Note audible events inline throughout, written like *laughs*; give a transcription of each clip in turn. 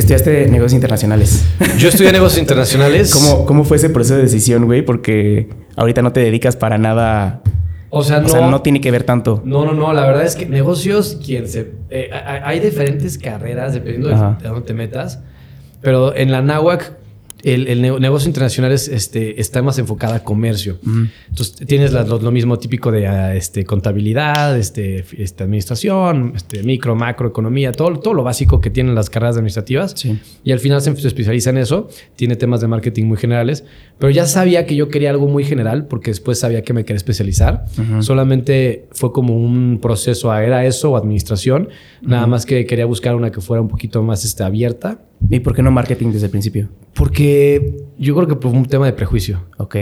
Estudiaste negocios internacionales. Yo estudié negocios internacionales. *laughs* ¿Cómo, ¿Cómo fue ese proceso de decisión, güey? Porque ahorita no te dedicas para nada. O sea, O no, sea, no tiene que ver tanto. No, no, no. La verdad es que negocios, quien se. eh, hay diferentes carreras dependiendo de, Ajá. de dónde te metas. Pero en la NAWAC, el, el ne- negocio internacional es, este, está más enfocada a comercio. Entonces tienes la- lo, lo mismo típico de ah, este, contabilidad, este, este, administración, este, micro, macroeconomía, todo, todo lo básico que tienen las carreras administrativas. Sí. Y al final se se especializa en eso. Tiene temas de marketing muy generales. Pero ya sabía que yo quería algo muy general porque después sabía que me quería especializar. Solamente fue como un proceso a era eso o administración. Nada más que quería buscar una que fuera un poquito más este, abierta. ¿Y por qué no marketing desde el principio? Porque yo creo que por un tema de prejuicio. Ok.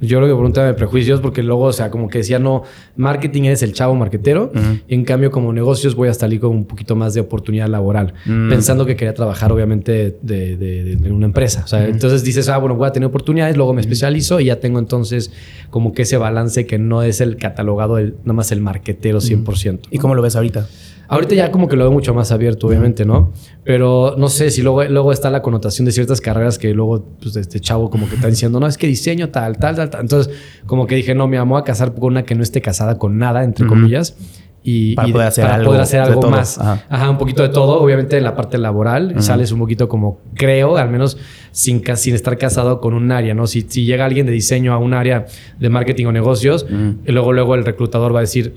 Yo creo que por un tema de prejuicios, porque luego, o sea, como que decía, no, marketing es el chavo marquetero. y en cambio, como negocios, voy a salir con un poquito más de oportunidad laboral. Mm. Pensando que quería trabajar, obviamente, de, de- de- de una empresa. O sea, entonces dices, ah, bueno, voy a tener oportunidades, luego me especializo y ya tengo entonces como que ese balance que no es el catalogado, el, nada más el marquetero 100%. ¿Y cómo lo ves ahorita? Ahorita ya como que lo veo mucho más abierto, obviamente, ¿no? Pero no sé si luego, luego está la connotación de ciertas carreras que luego, pues, este chavo como que está diciendo, no, es que diseño tal, tal, tal, tal. Entonces, como que dije, no, me amo a casar con una que no esté casada con nada, entre comillas. Y, Para y poder hacer para algo poder hacer de algo todo. más. Ajá. Ajá. un poquito de todo. Obviamente en la parte laboral sales un poquito como creo, al menos sin, sin estar casado con un área, ¿no? Si, si llega alguien de diseño a un área de marketing o negocios, y luego, luego el reclutador va a decir,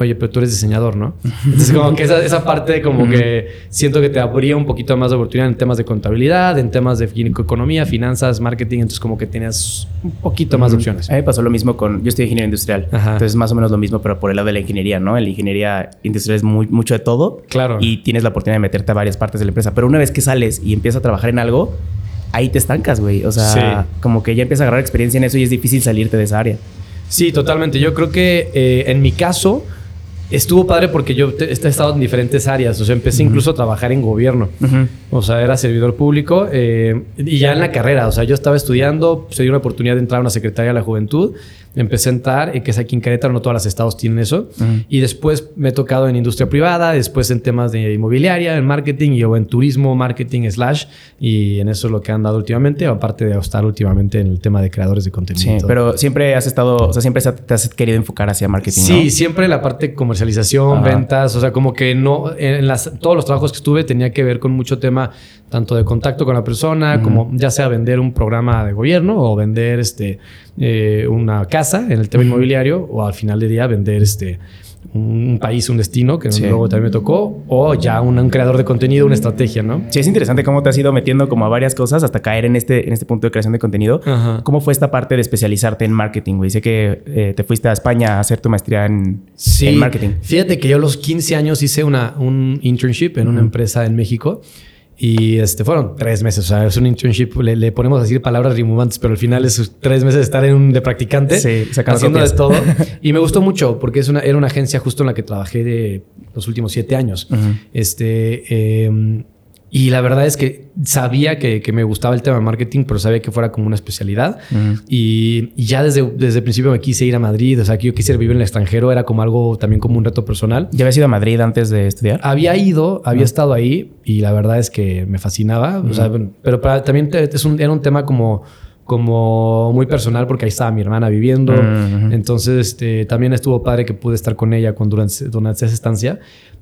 oye, pero tú eres diseñador, ¿no? Entonces, como que esa, esa *laughs* parte, como que siento que te abría un poquito más de oportunidad en temas de contabilidad, en temas de economía, finanzas, marketing. Entonces, como que tenías un poquito más de opciones. A mí me pasó lo mismo con... Yo estoy ingeniero industrial. Ajá. Entonces, más o menos lo mismo, pero por el lado de la ingeniería, ¿no? En la ingeniería industrial es muy, mucho de todo. Claro. Y tienes la oportunidad de meterte a varias partes de la empresa. Pero una vez que sales y empiezas a trabajar en algo, ahí te estancas, güey. O sea, Sí. como que ya empiezas a agarrar experiencia en eso y es difícil salirte de esa área. Sí, totalmente. Yo creo que eh, en mi caso estuvo padre porque yo he estado en diferentes áreas. O sea, empecé incluso a trabajar en gobierno. O sea, era servidor público eh, y ya en la carrera. O sea, yo estaba estudiando, se dio una oportunidad de entrar a una secretaría de la juventud. Empecé a entrar, eh, que es aquí en Querétaro, no todos los estados tienen eso. Y después me he tocado en industria privada, después en temas de inmobiliaria, en marketing y o en turismo, marketing, slash. Y en eso es lo que han dado últimamente, aparte de estar últimamente en el tema de creadores de contenido. Sí, pero siempre has estado... O sea, siempre te has querido enfocar hacia marketing, Sí, ¿no? siempre la parte de comercialización, Ajá. ventas, o sea, como que no, en las, todos los trabajos que estuve tenía que ver con mucho tema, tanto de contacto con la persona, como ya sea vender un programa de gobierno o vender este, eh, una casa en el tema inmobiliario, o al final del día vender este, un, país, un destino, que Sí. luego también me tocó, o ya un, un creador de contenido, una estrategia, ¿no? Sí, es interesante cómo te has ido metiendo como a varias cosas hasta caer en este, en este punto de creación de contenido. Ajá. ¿Cómo fue esta parte de especializarte en marketing, güey? Sé que eh, te fuiste a España a hacer tu maestría en, Sí, en marketing. Fíjate que yo a los 15 años hice una, un internship en una empresa en México. Y este, fueron tres meses. O sea, es un internship. Le, le ponemos a decir palabras rimbombantes, pero al final es tres meses de estar en un de practicante. Sí, haciendo copias. de todo. *laughs* Y me gustó mucho porque es una, era una agencia justo en la que trabajé de los últimos siete años. Este. eh, y la verdad es que sabía que, que me gustaba el tema de marketing, pero sabía que fuera como una especialidad. y, y ya desde, desde el principio me quise ir a Madrid. O sea, que yo quisiera vivir en el extranjero. Era como algo, también como un reto personal. ¿Ya habías ido a Madrid antes de estudiar? Había ido, había estado ahí y la verdad es que me fascinaba. O sea, pero para- también te- es un- era un tema como, como muy personal porque ahí estaba mi hermana viviendo. Entonces, este, también estuvo padre que pude estar con ella con, durante, durante esa estancia.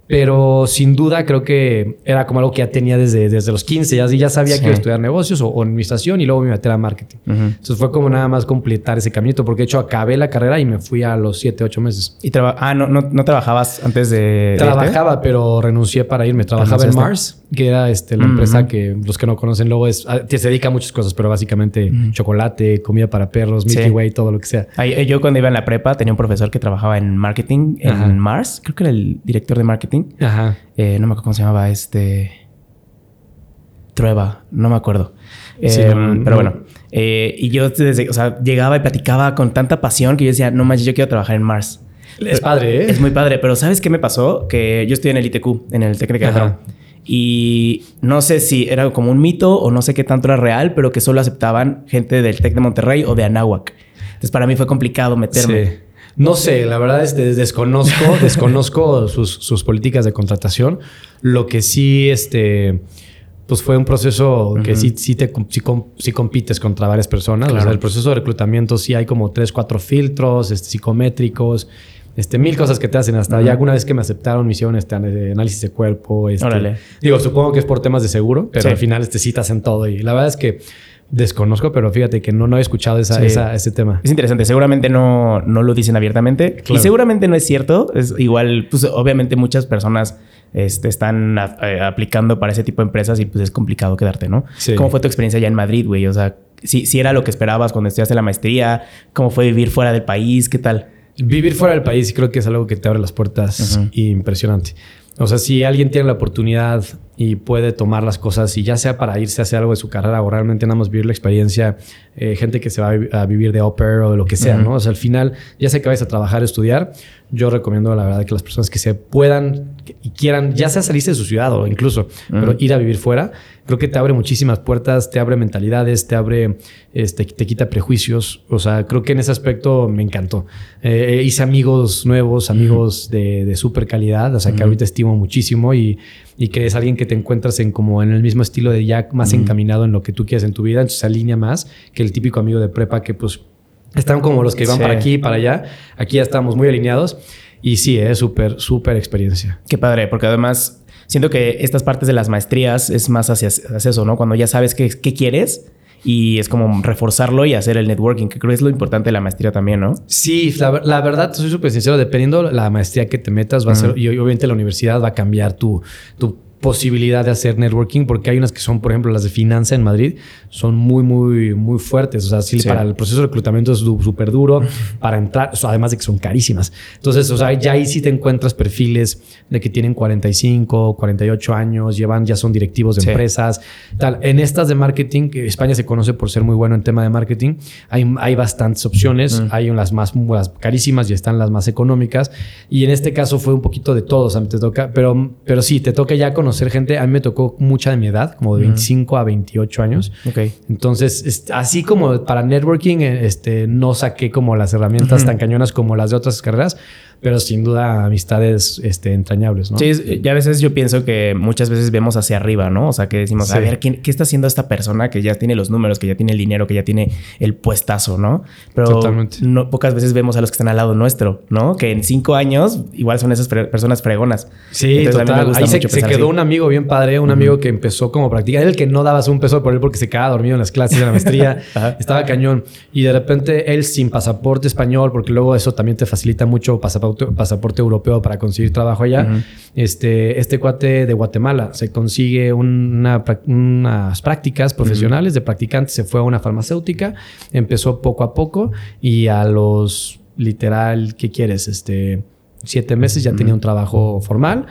Pero sin duda creo que era como algo que ya tenía desde, desde los 15. Ya, ya sabía Sí. que iba a estudiar negocios o, o administración y luego me metí a marketing. Entonces fue como nada más completar ese caminito porque de hecho acabé la carrera y me fui a los 7, 8 meses. Y traba- ah, no, no, no trabajabas antes de. Trabajaba, pero renuncié para irme. Trabajaba en. Mars, que era este, la empresa que los que no conocen luego es, ah, que se dedica a muchas cosas, pero básicamente chocolate, comida para perros, Milky Sí. Way, todo lo que sea. Ahí, eh, yo cuando iba en la prepa tenía un profesor que trabajaba en marketing en. Mars. Creo que era el director de marketing. Ajá. Eh, no me acuerdo cómo se llamaba este. Trueba, no me acuerdo. Sí, Eh, no, pero no. bueno. Eh, y yo desde, o sea, llegaba y platicaba con tanta pasión que yo decía, no manches, yo quiero trabajar en Mars. Es padre, ¿eh? Es muy padre, pero ¿sabes qué me pasó? Que yo estoy en el ITQ, en el Técnico de. Y no sé si era como un mito o no sé qué tanto era real, pero que solo aceptaban gente del TEC de Monterrey o de Anáhuac. Entonces para mí fue complicado meterme. Sí. No sé, la verdad es que desconozco, *laughs* desconozco sus, sus políticas de contratación. Lo que sí, este, pues fue un proceso que sí, sí, te, sí, compites contra varias personas. O sea, el proceso de reclutamiento sí hay como tres, cuatro filtros este, psicométricos, este, mil cosas que te hacen. Hasta ya alguna vez que me aceptaron, me hicieron este análisis de cuerpo. Este, Digo, supongo que es por temas de seguro, pero al final este, sí te hacen todo. Y la verdad es que desconozco, pero fíjate que no, no he escuchado esa, ese tema. Es interesante. Seguramente no, no lo dicen abiertamente. Y seguramente no es cierto. Es igual, pues obviamente muchas personas este, están eh, aplicando para ese tipo de empresas y pues es complicado quedarte, ¿no? ¿Cómo fue tu experiencia allá en Madrid, güey? O sea, si, si era lo que esperabas cuando estudiaste la maestría, ¿cómo fue vivir fuera del país? ¿Qué tal? Vivir fuera del país creo que es algo que te abre las puertas impresionante. O sea, si alguien tiene la oportunidad y puede tomar las cosas y ya sea para irse a hacer algo de su carrera o realmente nada más vivir la experiencia, eh, gente que se va a, vivir de au o de lo que sea, ¿no? O sea, al final, ya sea que vayas a trabajar, estudiar, yo recomiendo la verdad que las personas que se puedan y quieran, ya sea salirse de su ciudad o incluso, pero ir a vivir fuera, creo que te abre muchísimas puertas, te abre mentalidades, te abre, este, te quita prejuicios. O sea, creo que en ese aspecto me encantó. Eh, hice amigos nuevos, amigos de, de súper calidad, o sea, que ahorita estimo muchísimo y y que es alguien que te encuentras en como en el mismo estilo de ya más encaminado en lo que tú quieres en tu vida, entonces se alinea más que el típico amigo de prepa que pues están como los que van para aquí y para allá. Aquí ya estamos muy alineados y sí, es súper, súper experiencia. Qué padre, porque además siento que estas partes de las maestrías es más hacia, eso, ¿no? Cuando ya sabes qué, qué quieres y es como reforzarlo y hacer el networking, que creo que es lo importante de la maestría también, ¿no? Sí, la, la verdad, soy súper sincero, dependiendo la maestría que te metas, va a ser, y obviamente la universidad va a cambiar tu, tu posibilidad de hacer networking, porque hay unas que son, por ejemplo, las de finanza en Madrid, son muy, muy, muy fuertes. O sea, sí, para el proceso de reclutamiento es súper duro *laughs* para entrar, además de que son carísimas. Entonces, o sea, ya ahí sí te encuentras perfiles de que tienen 45, 48 años, llevan, ya son directivos de empresas, tal. En estas de marketing, que España se conoce por ser muy bueno en tema de marketing, hay, hay bastantes opciones, hay unas más las carísimas y están las más económicas. Y en este caso fue un poquito de todo, o sea, te toca, pero, pero sí, te toca ya con conocer gente. A mí me tocó mucha de mi edad, como de 25 a 28 años. Ok. Entonces, así como para networking, este, no saqué como las herramientas tan cañonas como las de otras carreras, pero sin duda amistades este, entrañables, ¿no? Sí, ya a veces yo pienso que muchas veces vemos hacia arriba, ¿no? O sea, que decimos, a ver, ¿qué, está haciendo esta persona que ya tiene los números, que ya tiene el dinero, que ya tiene el puestazo, ¿no? Pero No, pocas veces vemos a los que están al lado nuestro, ¿no? Que en cinco años igual son esas personas fregonas. Sí, total. Ahí se, quedó un amigo bien padre, un amigo que empezó como practicar, el que no dabas un peso por él porque se quedaba dormido en las clases de la maestría, *laughs* estaba cañón. Y de repente él sin pasaporte español, porque luego eso también te facilita mucho pasaporte pasaporte, europeo para conseguir trabajo allá. este, este cuate de Guatemala se consigue unas prácticas profesionales de practicante, se fue a una farmacéutica, empezó poco a poco y a los literal, ¿qué quieres? Este, siete meses ya tenía un trabajo formal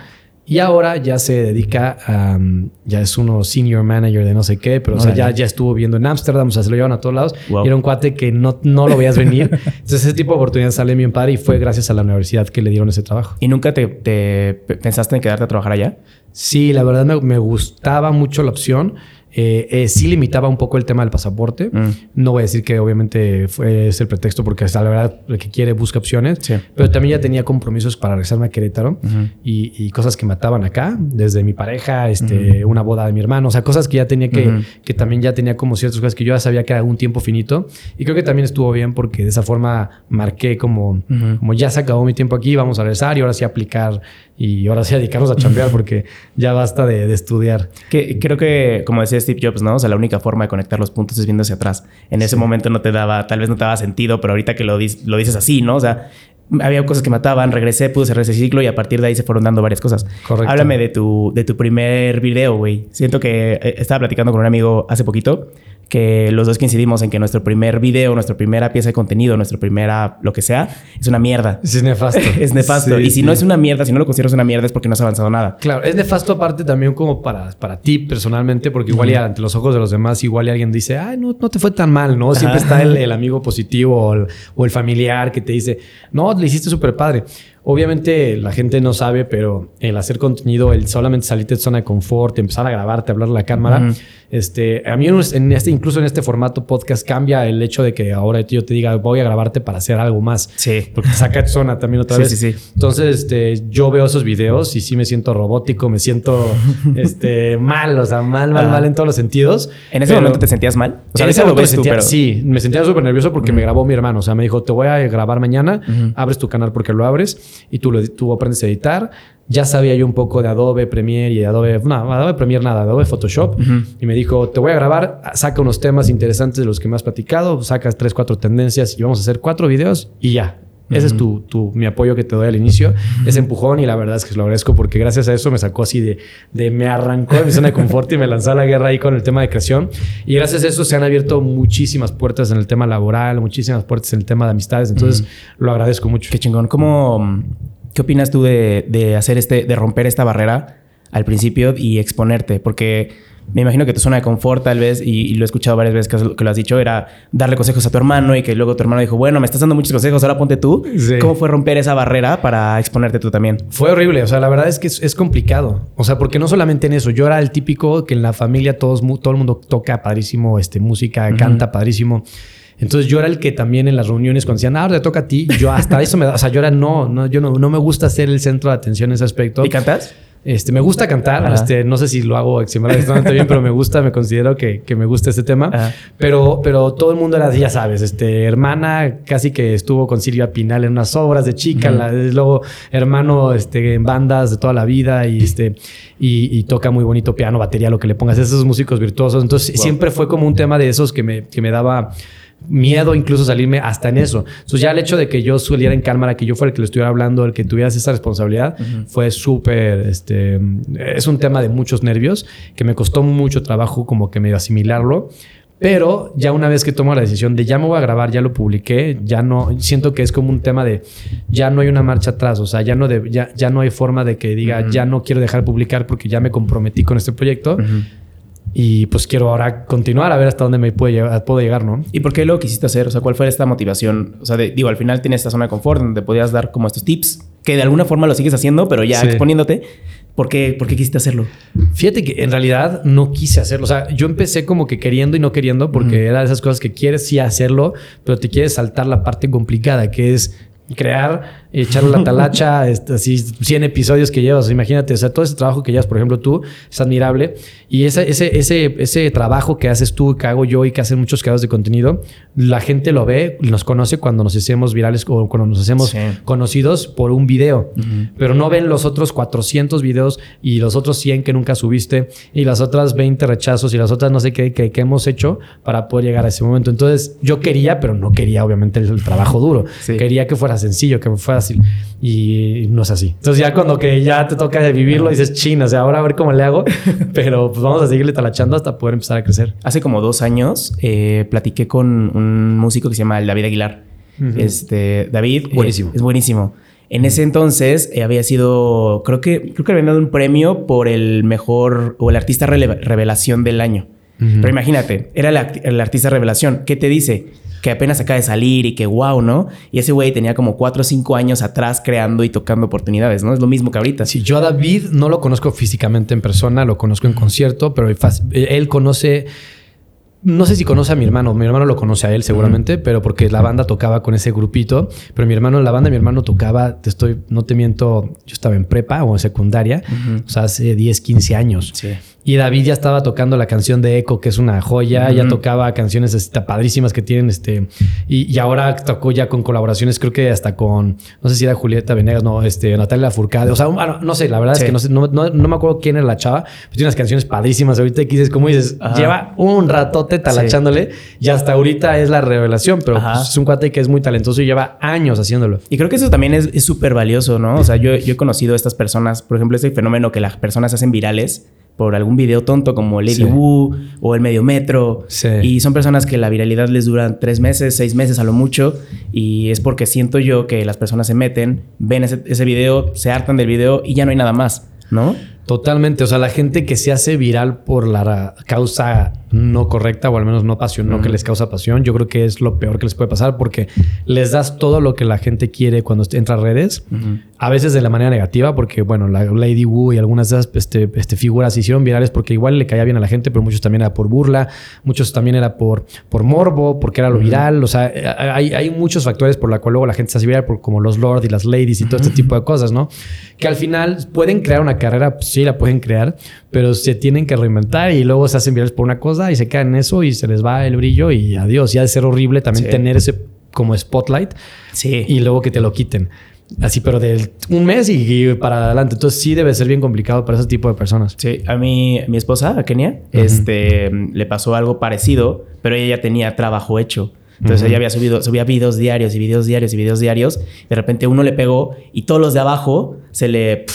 y ahora ya se dedica a, ya es uno senior manager de no sé qué, pero ya, ya estuvo viendo en Ámsterdam, o sea, se lo llevan a todos lados. Y era un cuate que no, no lo veías venir. Entonces ese tipo de oportunidad sale bien padre y fue gracias a la universidad que le dieron ese trabajo. ¿Y nunca te, te pensaste en quedarte a trabajar allá? Sí, la verdad me, me gustaba mucho la opción. Eh, eh, sí limitaba un poco el tema del pasaporte. Mm. No voy a decir que obviamente fue ese el pretexto porque hasta la verdad el que quiere busca opciones. Pero también ya tenía compromisos para regresarme a Querétaro y, cosas que mataban acá, desde mi pareja, este, una boda de mi hermano, o sea, cosas que ya tenía que, que también ya tenía como ciertas cosas que yo ya sabía que era un tiempo finito. Y creo que también estuvo bien porque de esa forma marqué como, como ya se acabó mi tiempo aquí, vamos a regresar y ahora sí aplicar y ahora sí dedicarnos a chambear porque ya basta de, estudiar. Que, creo que, como decía Steve Jobs, ¿no? O sea, la única forma de conectar los puntos es viendo hacia atrás. En ese momento no te daba, tal vez no te daba sentido, pero ahorita que lo, lo dices así, ¿no? O sea, había cosas que mataban, regresé, pude cerrar ese ciclo y a partir de ahí se fueron dando varias cosas. Correcto. Háblame de tu, de tu primer video, güey. Siento que eh, estaba platicando con un amigo hace poquito que los dos coincidimos en que nuestro primer video, nuestra primera pieza de contenido, nuestra primera lo que sea, es una mierda. es nefasto. *laughs* es nefasto. y si no es una mierda, si no lo consideras una mierda es porque no has avanzado nada. Claro, es nefasto aparte también como para, para ti personalmente, porque igual ya ante los ojos de los demás, igual alguien dice, ay, no, no te fue tan mal, ¿no? Siempre está el, amigo positivo o el, o el, familiar que te dice, no, le hiciste súper padre. Obviamente la gente no sabe, pero el hacer contenido, el solamente salirte de zona de confort, empezar a grabarte, hablar a la cámara, este, a mí en este, incluso en este formato podcast cambia el hecho de que ahora yo te diga voy a grabarte para hacer algo más. Sí. Porque saca de zona también otra vez. Sí, sí. Entonces, este, yo veo esos videos y sí me siento robótico, me siento *laughs* este, mal, o sea, mal, mal, mal en todos los sentidos. ¿En ese momento te sentías mal? O sea, en ese momento me sentía, Sí, me sentía súper nervioso porque me grabó mi hermano. O sea, me dijo, te voy a grabar mañana, abres tu canal porque lo abres y tú, lo, tú aprendes a editar ya sabía yo un poco de Adobe Premiere y Adobe, no, Adobe Premiere nada, Adobe Photoshop. Y me dijo, te voy a grabar, saca unos temas interesantes de los que me has platicado, sacas tres, cuatro tendencias y vamos a hacer cuatro videos y ya. Ese es tu, tu, mi apoyo que te doy al inicio, ese empujón y la verdad es que lo agradezco porque gracias a eso me sacó así de, de me arrancó de mi zona de confort y me lanzó a la guerra ahí con el tema de creación. Y gracias a eso se han abierto muchísimas puertas en el tema laboral, muchísimas puertas en el tema de amistades. Entonces lo agradezco mucho. Qué chingón. ¿Cómo, ¿Qué opinas tú de, hacer este, de romper esta barrera al principio y exponerte? Porque me imagino que tu zona de confort, tal vez, y, lo he escuchado varias veces que, lo has dicho, era darle consejos a tu hermano y que luego tu hermano dijo, bueno, me estás dando muchos consejos, ahora ponte tú. ¿Cómo fue romper esa barrera para exponerte tú también? Fue horrible, o sea, la verdad es que es, complicado. O sea, porque no solamente en eso, yo era el típico que en la familia todos, todo el mundo toca padrísimo, este, música, canta padrísimo. Entonces yo era el que también en las reuniones cuando decían, ah, ahora te toca a ti, yo hasta eso me da, o sea, yo era no, no, yo no, no me gusta ser el centro de atención en ese aspecto. ¿Y cantas? Este, me gusta cantar, este, no sé si lo hago extremadamente bien, pero me gusta, me considero que, que me gusta este tema. Pero, pero todo el mundo era ya sabes, este, hermana casi que estuvo con Silvia Pinal en unas obras de chica, luego hermano este, en bandas de toda la vida y, este, y, toca muy bonito piano, batería, lo que le pongas, esos músicos virtuosos. Entonces siempre fue como un tema de esos que me, que me daba miedo incluso salirme hasta en eso. Entonces ya el hecho de que yo subiera en cámara, que yo fuera el que le estuviera hablando, el que tuviera esa responsabilidad, fue súper, este, es un tema de muchos nervios que me costó mucho trabajo como que medio asimilarlo. Pero ya una vez que tomo la decisión de ya me voy a grabar, ya lo publiqué, ya no, siento que es como un tema de ya no hay una marcha atrás, o sea, ya no, de, ya, ya no hay forma de que diga ya no quiero dejar de publicar porque ya me comprometí con este proyecto. Y pues quiero ahora continuar a ver hasta dónde me puedo llegar, puedo llegar, ¿no? ¿Y por qué lo quisiste hacer? O sea, ¿cuál fue esta motivación? O sea, digo, al final tienes esta zona de confort donde podías dar como estos tips, que de alguna forma lo sigues haciendo, pero ya exponiéndote. ¿Por qué, ¿Por qué quisiste hacerlo? Fíjate que en realidad no quise hacerlo. O sea, yo empecé como que queriendo y no queriendo, porque era de esas cosas que quieres sí hacerlo, pero te quieres saltar la parte complicada, que es crear echarle la *laughs* talacha, este, así 100 episodios que llevas. Imagínate, o sea, todo ese trabajo que llevas, por ejemplo, tú, es admirable. Y ese, ese, ese, ese trabajo que haces tú, que hago yo y que hacen muchos creadores de contenido, la gente lo ve, nos conoce cuando nos hacemos virales o cuando nos hacemos conocidos por un video. Pero no ven los otros 400 videos y los otros 100 que nunca subiste y las otras 20 rechazos y las otras no sé qué que, hemos hecho para poder llegar a ese momento. Entonces, yo quería, pero no quería obviamente el, trabajo duro. Quería que fuera sencillo, que fuera y no es así. Entonces ya cuando que ya te toca vivirlo, dices, china, o sea, ahora a ver cómo le hago. *laughs* Pero pues vamos a seguirle talachando hasta poder empezar a crecer. Hace como dos años eh, platiqué con un músico que se llama David Aguilar. Este, David. Eh, buenísimo. es buenísimo. En ese entonces eh, había sido, creo que, creo que había dado un premio por el mejor o el artista revelación del año. Pero imagínate, era el, artista revelación. ¿Qué te dice? Que apenas acaba de salir y que wow, ¿no? Y ese güey tenía como cuatro o cinco años atrás creando y tocando oportunidades, ¿no? Es lo mismo que ahorita. Sí, yo a David no lo conozco físicamente en persona, lo conozco en concierto, pero él conoce no sé si conoce a mi hermano, mi hermano lo conoce a él seguramente, pero porque la banda tocaba con ese grupito, pero mi hermano, la banda mi hermano tocaba, te estoy, no te miento, yo estaba en prepa o en secundaria, o sea, hace 10, 15 años. Sí. Y David ya estaba tocando la canción de Echo, que es una joya. Ya tocaba canciones este, padrísimas que tienen. este y, ahora tocó ya con colaboraciones, creo que hasta con, no sé si era Julieta Venegas, no, este, Natalia Furcade. O sea, no sé, la verdad es que no, sé, no, me acuerdo quién era la chava, pero tiene unas canciones padrísimas. Ahorita dices, como dices, lleva un ratote talachándole y hasta ahorita es la revelación, pero pues, es un cuate que es muy talentoso y lleva años haciéndolo. Y creo que eso también es súper valioso, ¿no? O sea, yo, yo he conocido a estas personas, por ejemplo, ese fenómeno que las personas hacen virales por algún video tonto como Lady Wu o el medio metro. Y son personas que la viralidad les dura tres meses, seis meses a lo mucho. Y es porque siento yo que las personas se meten, ven ese, ese video, se hartan del video y ya no hay nada más, ¿no? Totalmente. O sea, la gente que se hace viral por la causa no correcta o al menos no pasión, no que les causa pasión, yo creo que es lo peor que les puede pasar porque les das todo lo que la gente quiere cuando entra a redes, a veces de la manera negativa, porque bueno, la Lady Wu y algunas de esas este, este, figuras se hicieron virales porque igual le caía bien a la gente, pero muchos también era por burla, muchos también era por, por morbo, porque era lo viral. O sea, hay, hay muchos factores por la cual luego la gente se hace viral, por, como los lords y las ladies y todo este tipo de cosas, ¿no? Que al final pueden crear una carrera, sí la pueden crear, pero se tienen que reinventar y luego se hacen virales por una cosa y se quedan en eso y se les va el brillo y adiós. Y ha de ser horrible también tener ese como spotlight sí. y luego que te lo quiten. Así, pero de un mes y, para adelante. Entonces sí debe ser bien complicado para ese tipo de personas. Sí, a mí, mi esposa, a Kenia, este, le pasó algo parecido, pero ella ya tenía trabajo hecho. Entonces ella había subido, subía videos diarios y videos diarios y videos diarios. De repente uno le pegó y todos los de abajo se le,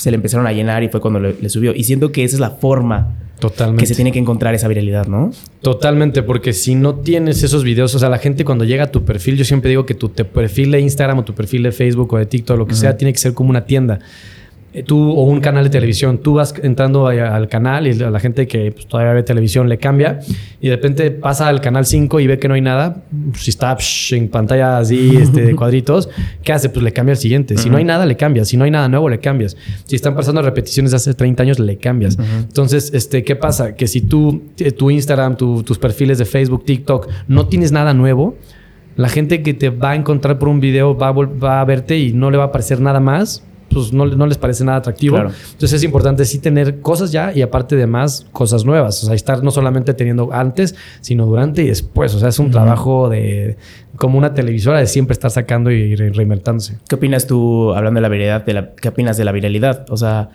se le empezaron a llenar y fue cuando le, subió. Y siento que esa es la forma Totalmente. Que se tiene que encontrar esa viralidad, ¿no? Totalmente, porque si no tienes esos videos, o sea, la gente cuando llega a tu perfil, yo siempre digo que tu perfil de Instagram o tu perfil de Facebook o de TikTok, lo que sea, tiene que ser como una tienda. Eh, tú o un canal de televisión, tú vas entrando al canal y a la gente que pues, todavía ve televisión le cambia y de repente pasa al canal 5 y ve que no hay nada, si está en pantalla así este, de *laughs* cuadritos, ¿qué hace? Pues le cambia al siguiente. Si no hay nada, le cambias. Si no hay nada nuevo, le cambias. Si están pasando repeticiones de hace 30 años, le cambias. Entonces, este, ¿qué pasa? Que si tú, eh, tu Instagram, tus perfiles de Facebook, TikTok, no tienes nada nuevo, la gente que te va a encontrar por un video va a, va a verte y no le va a aparecer nada más pues no, no les parece nada atractivo. Entonces es importante sí tener cosas ya y aparte de más cosas nuevas. O sea, estar no solamente teniendo antes, sino durante y después. O sea, es un trabajo de como una televisora de siempre estar sacando y reinventándose. ¿Qué opinas tú, hablando de la viralidad, de la, qué opinas de la viralidad? O sea,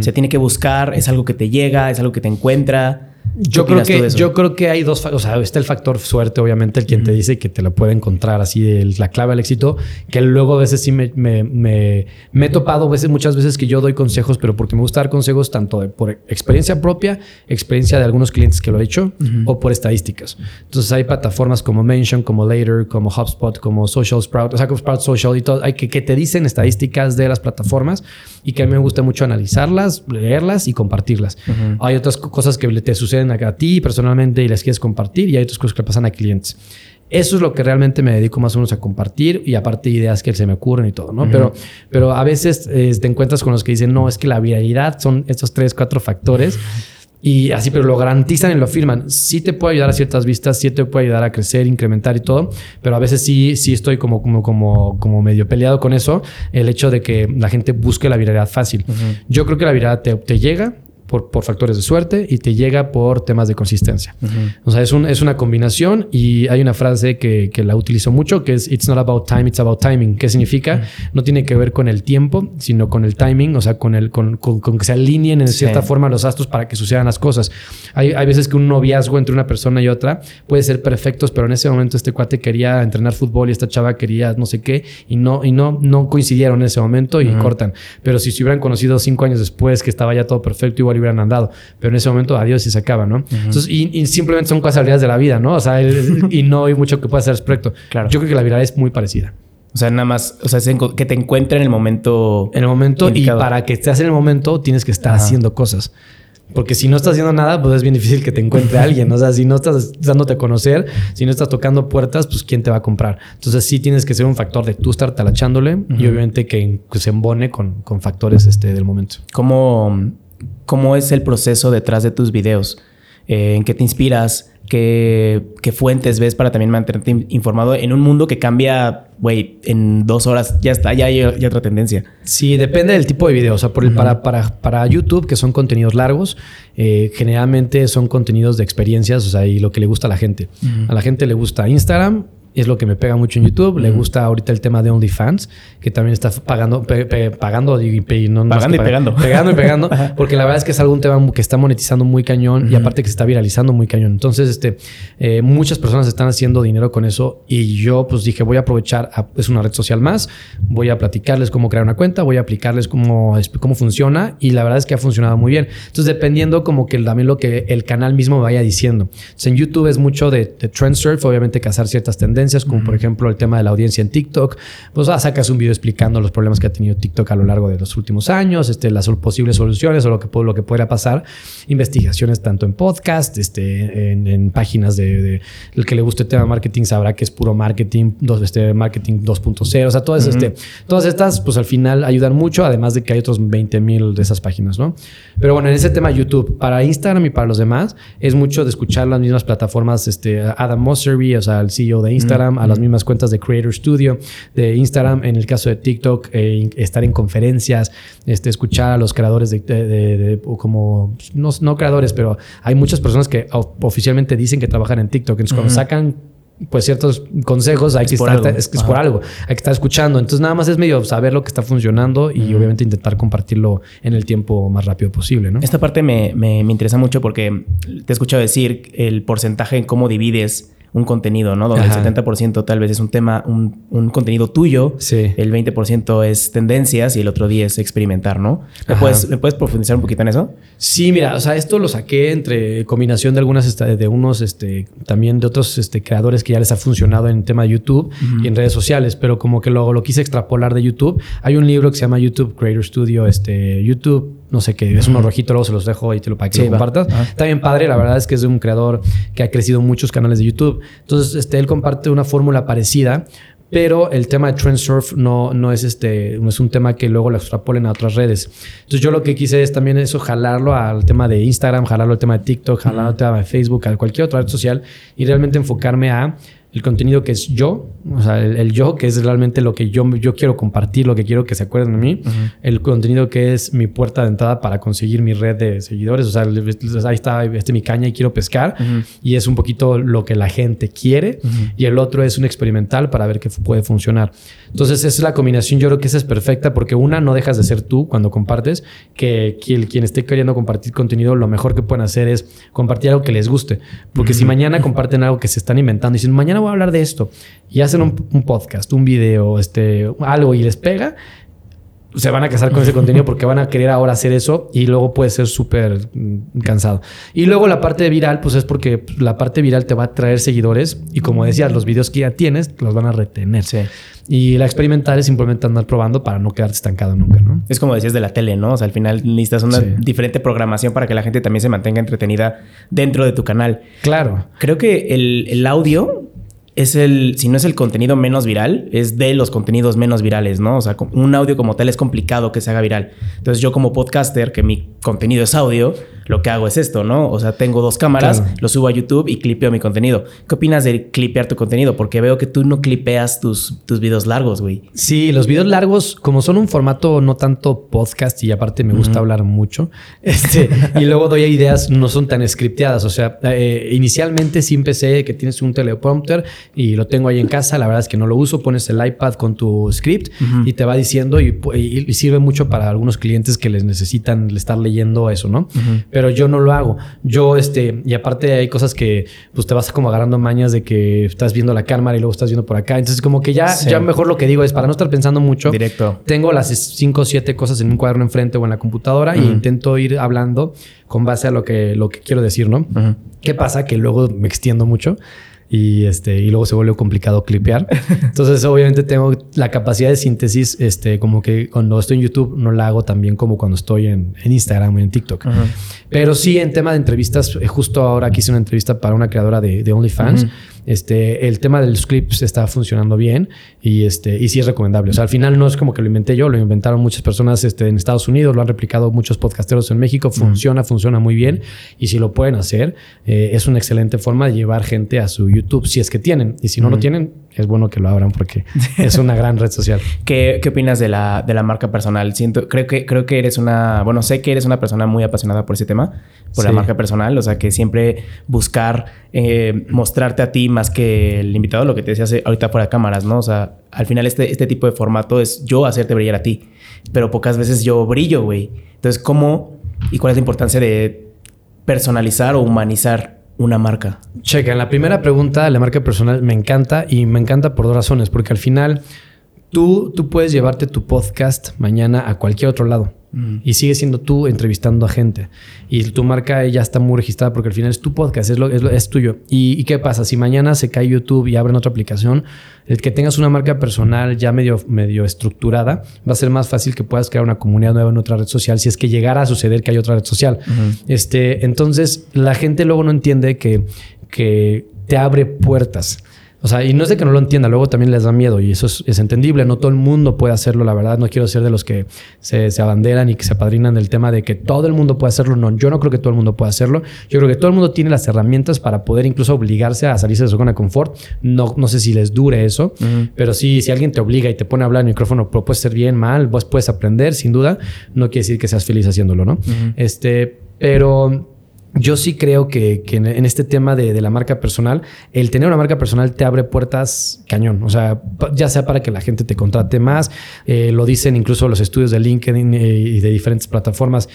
se tiene que buscar, es algo que te llega, es algo que te encuentra. Yo creo, que, yo creo que hay dos, o sea, está el factor suerte, obviamente, el quien te dice que te lo puede encontrar así, la clave al éxito, que luego a veces sí me, me, me, he topado veces, muchas veces que yo doy consejos, pero porque me gusta dar consejos tanto por experiencia propia, experiencia de algunos clientes que lo he hecho, o por estadísticas. Entonces hay plataformas como Mention, como Later, como HubSpot, como Social Sprout, o sea, como Sprout Social y todo, hay que, que te dicen estadísticas de las plataformas y que a mí me gusta mucho analizarlas, leerlas y compartirlas. Hay otras cosas que te suceden a, ti personalmente y las quieres compartir y hay otras cosas que pasan a clientes. Eso es lo que realmente me dedico más o menos a compartir y aparte ideas que se me ocurren y todo, ¿no? pero, pero a veces eh, te encuentras con los que dicen, no, es que la viralidad son estos tres, cuatro factores. *laughs* Y así, pero lo garantizan y lo firman. Sí te puede ayudar a ciertas vistas, sí te puede ayudar a crecer, incrementar y todo, pero a veces sí, sí estoy como, como, como, como medio peleado con eso, el hecho de que la gente busque la viralidad fácil. Yo creo que la viralidad te, te llega, por, factores de suerte y te llega por temas de consistencia. O sea, es, un, es una combinación y hay una frase que, que, la utilizo mucho que es It's not about time, it's about timing. ¿Qué significa? No tiene que ver con el tiempo, sino con el timing, o sea, con, el, con, con, que se alineen en cierta forma los astros para que sucedan las cosas. Hay, hay veces que un noviazgo entre una persona y otra puede ser perfectos, pero en ese momento este cuate quería entrenar fútbol y esta chava quería no sé qué y no, y no, no coincidieron en ese momento y cortan. Pero si se hubieran conocido cinco años después, que estaba ya todo perfecto, igual hubieran andado. Pero en ese momento, adiós y se acaba, ¿no? Entonces, y, simplemente son casualidades de la vida, ¿no? O sea, y no hay mucho que pueda hacer respecto. Claro. Yo creo que la vida es muy parecida. O sea, nada más, o sea, que te encuentre en el momento. En el momento y para que estés en el momento tienes que estar haciendo cosas. Porque si no estás haciendo nada, pues es bien difícil que te encuentre *laughs* alguien. O sea, si no estás dándote a conocer, si no estás tocando puertas, pues ¿quién te va a comprar? Entonces sí tienes que ser un factor de tú estar talachándole y obviamente que, se embone con, con factores este, del momento. ¿Cómo, ¿Cómo es el proceso detrás de tus videos? Eh, ¿En qué te inspiras? ¿Qué, fuentes ves para también mantenerte informado en un mundo que cambia, güey, en dos horas ya está, ya hay, otra tendencia? Sí, depende del tipo de video. O sea, por el, para, para, para, YouTube, que son contenidos largos, eh, generalmente son contenidos de experiencias, o sea, y lo que le gusta a la gente. A la gente le gusta Instagram, es lo que me pega mucho en YouTube. Le gusta ahorita el tema de OnlyFans, que también está pagando, pagando y, no, pagando y pegando. Pegando y pegando, *laughs* porque la verdad es que es algún tema que está monetizando muy cañón y aparte que se está viralizando muy cañón. Entonces, este, eh, muchas personas están haciendo dinero con eso y yo pues dije, voy a aprovechar, es una red social más, voy a platicarles cómo crear una cuenta, voy a aplicarles cómo, cómo funciona y la verdad es que ha funcionado muy bien. Entonces, dependiendo como que también lo que el canal mismo vaya diciendo. Entonces, en YouTube es mucho de, de trend surf, obviamente cazar ciertas tendencias tendencias, como por ejemplo el tema de la audiencia en TikTok. Pues ah, sacas un video explicando los problemas que ha tenido TikTok a lo largo de los últimos años, este, las posibles soluciones o lo que, lo que podría pasar. Investigaciones tanto en podcast, este, en, páginas de, El que le guste el tema marketing sabrá que es puro marketing, dos, este, marketing 2.0. O sea, todas, este, todas estas, pues al final ayudan mucho, además de que hay otros 20 mil de esas páginas, ¿no? Pero bueno, en ese tema YouTube, para Instagram y para los demás, es mucho de escuchar las mismas plataformas, este, Adam Mosseri, o sea, el CEO de Instagram, a las mismas cuentas de Creator Studio, de Instagram, en el caso de TikTok, eh, estar en conferencias, este, escuchar a los creadores de, como, no, no, creadores, pero hay muchas personas que oficialmente dicen que trabajan en TikTok. Entonces, cuando sacan pues ciertos consejos hay que estar, es, por algo, hay que estar escuchando. Entonces nada más es medio saber lo que está funcionando y obviamente intentar compartirlo en el tiempo más rápido posible, ¿no? Esta parte me, me, me interesa mucho porque te he escuchado decir el porcentaje en cómo divides un contenido, ¿no? Donde el 70% tal vez es un tema, un, un contenido tuyo, sí. el 20% es tendencias y el otro 10 es experimentar, ¿no? ¿Me puedes, ¿Me puedes, profundizar un poquito en eso? Sí, mira, o sea, esto lo saqué entre combinación de algunas, de unos, este, también de otros este, creadores que ya les ha funcionado en tema de YouTube y en redes sociales, pero como que luego lo quise extrapolar de YouTube. Hay un libro que se llama YouTube Creator Studio, este, YouTube no sé qué, es uno rojito, luego se los dejo y te lo para que lo compartas. Está bien padre, la verdad es que es de un creador que ha crecido muchos canales de YouTube. Entonces, este, él comparte una fórmula parecida, pero el tema de trend surf no, no, es este, no es un tema que luego lo extrapolen a otras redes. Entonces yo lo que quise es también eso, jalarlo al tema de Instagram, jalarlo al tema de TikTok, jalarlo al tema de Facebook, a cualquier otra red social y realmente enfocarme a el contenido que es yo, o sea, el, yo, que es realmente lo que yo, yo quiero compartir, lo que quiero que se acuerden de mí, el contenido que es mi puerta de entrada para conseguir mi red de seguidores, o sea, ahí está este mi caña y quiero pescar, y es un poquito lo que la gente quiere, y el otro es un experimental para ver qué puede funcionar. Entonces, esa es la combinación, yo creo que esa es perfecta, porque una, no dejas de ser tú cuando compartes, que quien, quien esté queriendo compartir contenido, lo mejor que pueden hacer es compartir algo que les guste, porque si mañana comparten algo que se están inventando, y dicen, mañana voy a hablar de esto. Y hacen un, podcast, un video, este, algo y les pega, se van a casar con ese contenido porque van a querer ahora hacer eso y luego puede ser súper mm, cansado. Y luego la parte viral, pues es porque la parte viral te va a traer seguidores y como decías, los videos que ya tienes los van a retener. Y la experimental es simplemente andar probando para no quedarte estancado nunca, ¿no? Es como decías de la tele, ¿no? O sea, al final necesitas una diferente programación para que la gente también se mantenga entretenida dentro de tu canal. Claro. Creo que el, el audio es el, si no es el contenido menos viral, es de los contenidos menos virales, ¿no? O sea, un audio como tal es complicado que se haga viral. Entonces yo como podcaster, que mi contenido es audio, lo que hago es esto, ¿no? O sea, tengo dos cámaras, lo subo a YouTube y clipeo mi contenido. ¿Qué opinas de clipear tu contenido? Porque veo que tú no clipeas tus, tus videos largos, güey. Sí, los videos largos, como son un formato no tanto podcast y aparte me gusta hablar mucho, *laughs* este, y luego doy ideas, no son tan scripteadas. O sea, eh, inicialmente sí empecé que tienes un teleprompter y lo tengo ahí en casa. La verdad es que no lo uso. Pones el iPad con tu script y te va diciendo y, sirve mucho para algunos clientes que les necesitan estar leyendo eso, ¿no? Pero yo no lo hago. Yo, este, y aparte hay cosas que pues te vas como agarrando mañas de que estás viendo la cámara y luego estás viendo por acá. Entonces, como que ya, ya mejor lo que digo es para no estar pensando mucho. Directo. Tengo las cinco o siete cosas en un cuaderno enfrente o en la computadora y intento ir hablando con base a lo que, lo que quiero decir, ¿no? ¿Qué pasa? Que luego me extiendo mucho y este y luego se vuelve complicado clipear. *laughs* Entonces, obviamente tengo la capacidad de síntesis este como que cuando estoy en YouTube no la hago tan bien como cuando estoy en, Instagram o en TikTok. Pero sí en tema de entrevistas, eh, justo ahora hice una entrevista para una creadora de, de OnlyFans. Este, el tema de los clips está funcionando bien y, este, y sí es recomendable. O sea, al final no es como que lo inventé yo, lo inventaron muchas personas este, en Estados Unidos, lo han replicado muchos podcasteros en México, funciona, funciona muy bien y si lo pueden hacer, eh, es una excelente forma de llevar gente a su YouTube si es que tienen. Y si no lo tienen, es bueno que lo abran porque *laughs* es una gran red social. ¿Qué, ¿Qué, opinas de la, de la marca personal? Siento, creo que, creo que eres una, bueno, sé que eres una persona muy apasionada por ese tema, por la marca personal, o sea, que siempre buscar eh, mostrarte a ti más que el invitado, lo que te decía ahorita fuera de cámaras, ¿no? O sea, al final este, este tipo de formato es yo hacerte brillar a ti, pero pocas veces yo brillo, güey. Entonces, ¿cómo y cuál es la importancia de personalizar o humanizar una marca? Checa, en la primera pregunta, la marca personal me encanta y me encanta por dos razones, porque al final tú, tú puedes llevarte tu podcast mañana a cualquier otro lado. Y sigue siendo tú entrevistando a gente. Y tu marca ya está muy registrada porque al final es tu podcast, es, lo, es, tuyo. ¿Y, qué pasa? Si mañana se cae YouTube y abren otra aplicación, el que tengas una marca personal ya medio, medio estructurada, va a ser más fácil que puedas crear una comunidad nueva en otra red social si es que llegara a suceder que hay otra red social. este, entonces, la gente luego no entiende que, que te abre puertas. O sea, y no es de que no lo entienda, luego también les da miedo y eso es, entendible. No todo el mundo puede hacerlo, la verdad. No quiero ser de los que se, abanderan y que se apadrinan del tema de que todo el mundo puede hacerlo. No, yo no creo que todo el mundo pueda hacerlo. Yo creo que todo el mundo tiene las herramientas para poder incluso obligarse a salirse de su zona de confort. No, no sé si les dure eso, pero sí, si alguien te obliga y te pone a hablar en el micrófono, puede ser bien, mal, vos puedes aprender, sin duda. No quiere decir que seas feliz haciéndolo, ¿no? Este, pero yo sí creo que, en, este tema de, la marca personal, el tener una marca personal te abre puertas cañón. O sea, ya sea para que la gente te contrate más, eh, lo dicen incluso los estudios de LinkedIn eh, y de diferentes plataformas.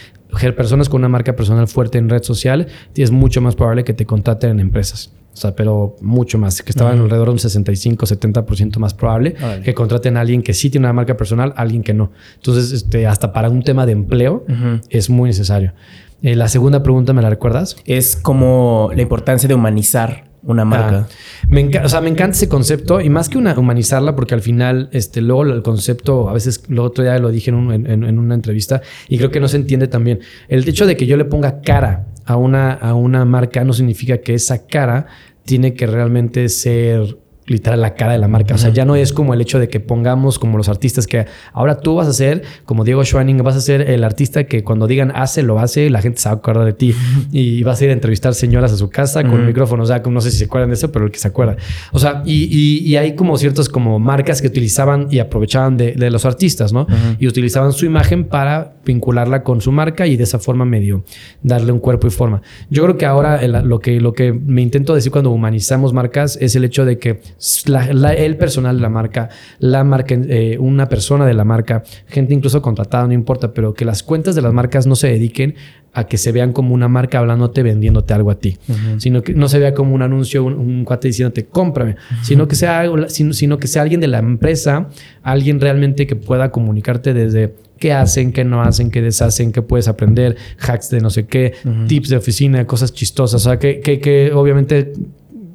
Personas con una marca personal fuerte en red social, es mucho más probable que te contraten en empresas. O sea, pero mucho más, que estaban alrededor de un 65, 70% más probable que contraten a alguien que sí tiene una marca personal, a alguien que no. Entonces, este, hasta para un tema de empleo es muy necesario. Eh, la segunda pregunta, ¿me la recuerdas? Es como la importancia de humanizar una ah, marca. me, o sea, me encanta ese concepto y más que una, humanizarla, porque al final, este, luego el concepto, a veces lo otro día lo dije en, en, una entrevista y creo que no se entiende también. El hecho de que yo le ponga cara a una, a una marca no significa que esa cara tiene que realmente ser literal la cara de la marca. O sea, ya no es como el hecho de que pongamos como los artistas que ahora tú vas a ser, como Diego Schwanning, vas a ser el artista que cuando digan hace, lo hace, la gente se va a acordar de ti. Y vas a ir a entrevistar señoras a su casa con un micrófono. O sea, no sé si se acuerdan de eso, pero el que se acuerda. O sea, y, hay como ciertas como marcas que utilizaban y aprovechaban de, los artistas, ¿no? Y utilizaban su imagen para vincularla con su marca y de esa forma medio darle un cuerpo y forma. Yo creo que ahora lo, que, lo que me intento decir cuando humanizamos marcas es el hecho de que el personal de la marca, la marca, eh, una persona de la marca, gente incluso contratada, no importa, pero que las cuentas de las marcas no se dediquen a que se vean como una marca hablándote, vendiéndote algo a ti, sino que no se vea como un anuncio, un, cuate diciéndote cómprame, sino que sea algo, sino, que sea alguien de la empresa, alguien realmente que pueda comunicarte desde qué hacen, qué no hacen, qué deshacen, qué puedes aprender, hacks de no sé qué, tips de oficina, cosas chistosas, o sea, que, que, que obviamente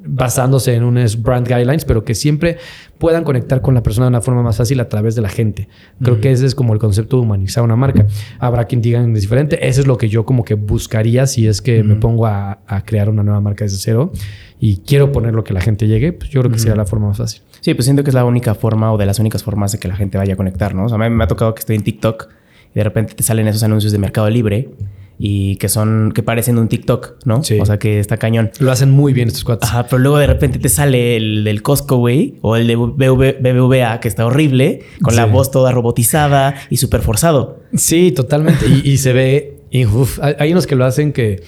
basándose en unos brand guidelines, pero que siempre puedan conectar con la persona de una forma más fácil a través de la gente. Creo que ese es como el concepto de humanizar una marca. Habrá quien digan es diferente. Eso es lo que yo como que buscaría si es que me pongo a, crear una nueva marca desde cero y quiero poner lo que la gente llegue. Pues yo creo que sería la forma más fácil. Sí, pues siento que es la única forma o de las únicas formas de que la gente vaya a conectar, ¿no? O sea, a mí me ha tocado que estoy en TikTok y de repente te salen esos anuncios de Mercado Libre y que son, que parecen un TikTok, ¿no? Sí. O sea, que está cañón. Lo hacen muy bien estos cuates. Ajá, pero luego de repente te sale el del Costco, güey, o el de BBVA, que está horrible, con la voz toda robotizada y súper forzado. Sí, totalmente. y, se ve, y, hay unos que lo hacen que...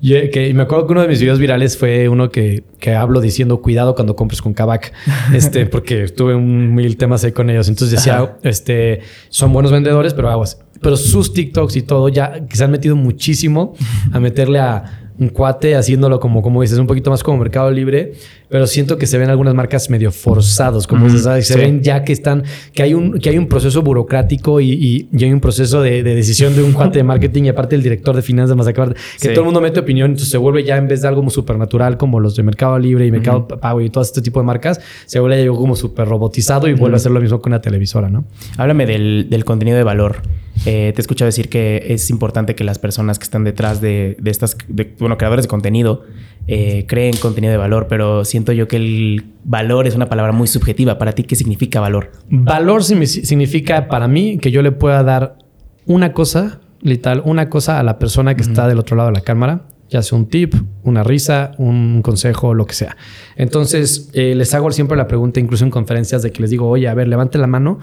que me acuerdo que uno de mis videos virales fue uno que, que hablo diciendo cuidado cuando compres con Kavak, *laughs* este, porque tuve un mil temas ahí con ellos. Entonces decía, este, son buenos vendedores, pero aguas pero sus TikToks y todo ya que se han metido muchísimo a meterle a un cuate haciéndolo como, como dices, un poquito más como Mercado Libre, pero siento que se ven algunas marcas medio forzados, como se ven ya que están, que hay un, que hay un proceso burocrático y, y, hay un proceso de, decisión de un cuate de *laughs* marketing y aparte el director de finanzas más acá, que todo el mundo mete opinión, entonces se vuelve ya en vez de algo supernatural como los de Mercado Libre y Mercado Pago y todo este tipo de marcas, se vuelve algo como súper robotizado y vuelve a ser lo mismo que una televisora, ¿no? Háblame del, del contenido de valor. Eh, te he escuchado decir que es importante que las personas que están detrás de, estas, bueno, creadores de contenido, eh, creen contenido de valor, pero siento yo que el valor es una palabra muy subjetiva. Para ti, ¿qué significa valor? Valor significa para mí que yo le pueda dar una cosa, literal, una cosa a la persona que está del otro lado de la cámara, ya sea un tip, una risa, un consejo, lo que sea. Entonces, eh, les hago siempre la pregunta, incluso en conferencias, de que les digo, oye, a ver, levante la mano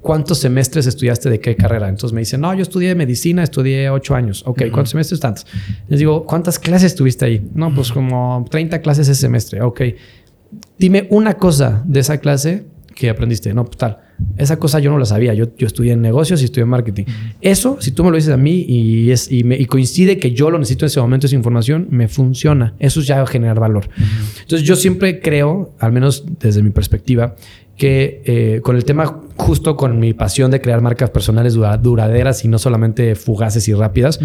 ¿cuántos semestres estudiaste de qué carrera? Entonces me dicen, no, yo estudié medicina, estudié ocho años. Ok, ¿cuántos semestres? Tantos. Les digo, ¿cuántas clases tuviste ahí? No, pues como 30 clases ese semestre. Ok. Dime una cosa de esa clase que aprendiste. No, pues tal. Esa cosa yo no la sabía. Yo, yo estudié en negocios y estudié en marketing. Eso, si tú me lo dices a mí y, es, y, me, y, coincide que yo lo necesito en ese momento, esa información, me funciona. Eso es ya generar valor. Entonces yo siempre creo, al menos desde mi perspectiva, que eh, con el tema justo con mi pasión de crear marcas personales duraderas y no solamente fugaces y rápidas,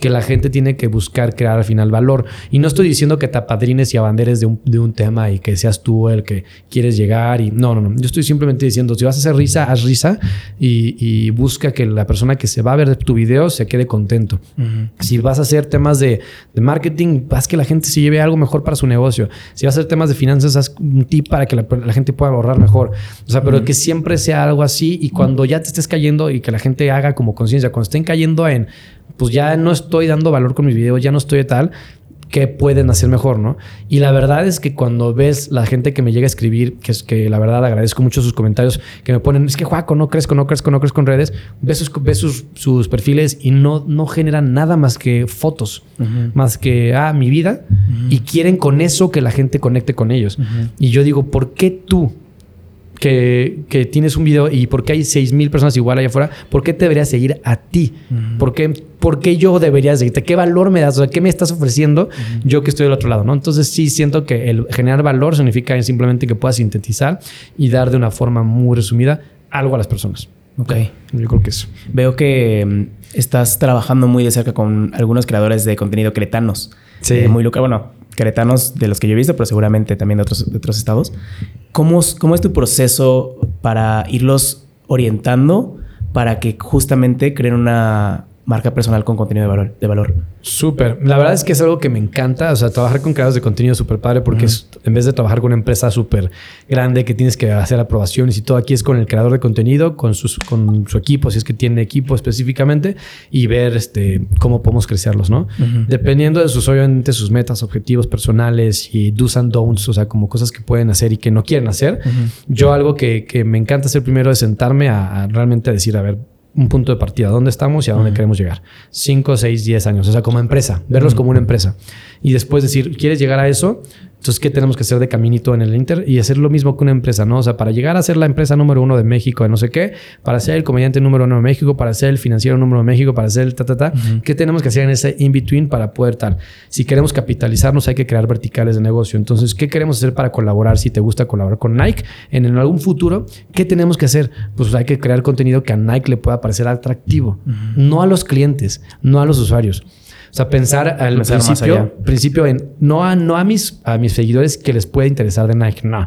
que la gente tiene que buscar crear al final valor. Y no estoy diciendo que te apadrines y abanderes de un, de un tema y que seas tú el que quieres llegar y no, no, no. Yo estoy simplemente diciendo, si vas a hacer risa, haz risa y, busca que la persona que se va a ver tu video se quede contento. Si vas a hacer temas de, de marketing, haz que la gente se lleve algo mejor para su negocio. Si vas a hacer temas de finanzas, haz un tip para que la, la gente pueda ahorrar mejor. O sea, pero que siempre sea algo así y cuando ya te estés cayendo y que la gente haga como conciencia, cuando estén cayendo en, pues ya no estoy dando valor con mis videos, ya no estoy tal, ¿qué pueden hacer mejor, ¿no? Y la verdad es que cuando ves la gente que me llega a escribir, que es que la verdad agradezco mucho sus comentarios, que me ponen, es que Juaco, no crezco, no crezco, no crezco con redes, ves sus, ves sus, perfiles y no, no generan nada más que fotos, más que, ah, mi vida, y quieren con eso que la gente conecte con ellos. Y yo digo, ¿por qué tú? Que, tienes un video y porque hay 6 mil personas igual allá afuera, ¿por qué te deberías seguir a ti? ¿Por, qué, yo debería seguirte? ¿Qué valor me das? O sea, ¿qué me estás ofreciendo yo que estoy del otro lado? ¿no? Entonces sí siento que el generar valor significa simplemente que puedas sintetizar y dar de una forma muy resumida algo a las personas. Ok. Yo creo que eso. Veo que mm, estás trabajando muy de cerca con algunos creadores de contenido cretanos. Sí. Eh, muy local. Bueno, queretanos de los que yo he visto, pero seguramente también de otros, de otros estados. ¿Cómo, ¿Cómo es tu proceso para irlos orientando para que justamente creen una, marca personal con contenido de valor. De valor. Súper. La verdad es que es algo que me encanta. O sea, trabajar con creadores de contenido es súper padre porque es, en vez de trabajar con una empresa súper grande que tienes que hacer aprobaciones y todo, aquí es con el creador de contenido, con, sus, con su equipo, si es que tiene equipo específicamente, y ver este, cómo podemos crecerlos, ¿no? Dependiendo de sus, obviamente, sus metas, objetivos personales y do's and don'ts, o sea, como cosas que pueden hacer y que no quieren hacer. Yo algo que, que, me encanta hacer primero es sentarme a, a realmente decir, a ver, un punto de partida, dónde estamos y a dónde queremos llegar. 5, 6, 10 años, o sea, como empresa, verlos como una empresa. Y después decir, ¿quieres llegar a eso? Entonces, ¿qué tenemos que hacer de caminito en el Inter? Y hacer lo mismo que una empresa, ¿no? O sea, para llegar a ser la empresa número uno de México, de no sé qué, para ser el comediante número uno de México, para ser el financiero número de México, para ser el ta, ta, ta, ¿qué tenemos que hacer en ese in-between para poder tal? Si queremos capitalizarnos, hay que crear verticales de negocio. Entonces, ¿qué queremos hacer para colaborar? Si te gusta colaborar con Nike en, algún futuro, ¿qué tenemos que hacer? Pues hay que crear contenido que a Nike le pueda parecer atractivo, no a los clientes, no a los usuarios. O sea, pensar al principio, principio en no a, no a mis, a mis seguidores que les pueda interesar de Nike, no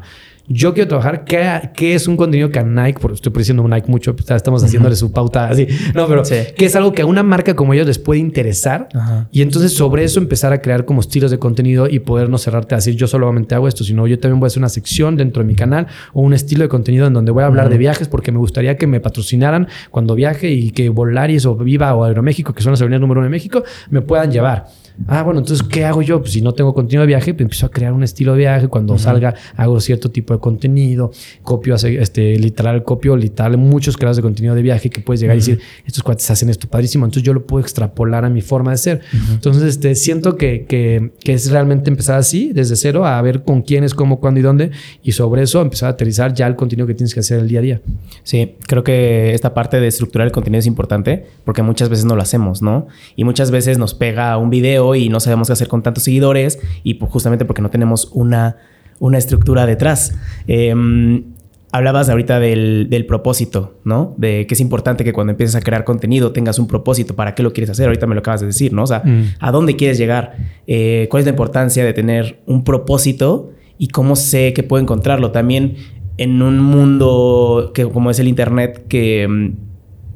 yo quiero trabajar qué, qué es un contenido que a Nike, porque estoy diciendo Nike mucho, estamos haciéndole su pauta así, no, pero que es algo que a una marca como ellos les puede interesar y entonces sobre eso empezar a crear como estilos de contenido y poder no cerrarte a decir yo solamente hago esto, sino yo también voy a hacer una sección dentro de mi canal o un estilo de contenido en donde voy a hablar de viajes porque me gustaría que me patrocinaran cuando viaje y que Volaris o Viva o Aeroméxico, que son las aerolíneas número uno de México, me puedan llevar. Ah, bueno, entonces, ¿qué hago yo? Pues si no tengo contenido de viaje, pues empiezo a crear un estilo de viaje. Cuando salga, hago cierto tipo de contenido, copio, este, literal, copio, literal, muchos creadores de contenido de viaje que puedes llegar y decir, estos cuates hacen esto padrísimo. Entonces yo lo puedo extrapolar a mi forma de ser. Entonces, este, siento que, que, que, es realmente empezar así, desde cero, a ver con quiénes, cómo, cuándo y dónde. Y sobre eso empezar a aterrizar ya el contenido que tienes que hacer el día a día. Sí, creo que esta parte de estructurar el contenido es importante porque muchas veces no lo hacemos, ¿no? Y muchas veces nos pega un video y no sabemos qué hacer con tantos seguidores y pues justamente porque no tenemos una, una estructura detrás. Em, hablabas ahorita del, propósito, ¿no? De que es importante que cuando empieces a crear contenido tengas un propósito. ¿Para qué lo quieres hacer? Ahorita me lo acabas de decir, ¿no? O sea, mm. ¿a dónde quieres llegar? Eh, ¿Cuál es la importancia de tener un propósito? ¿Y cómo sé que puedo encontrarlo? También en un mundo que, como es el Internet, que,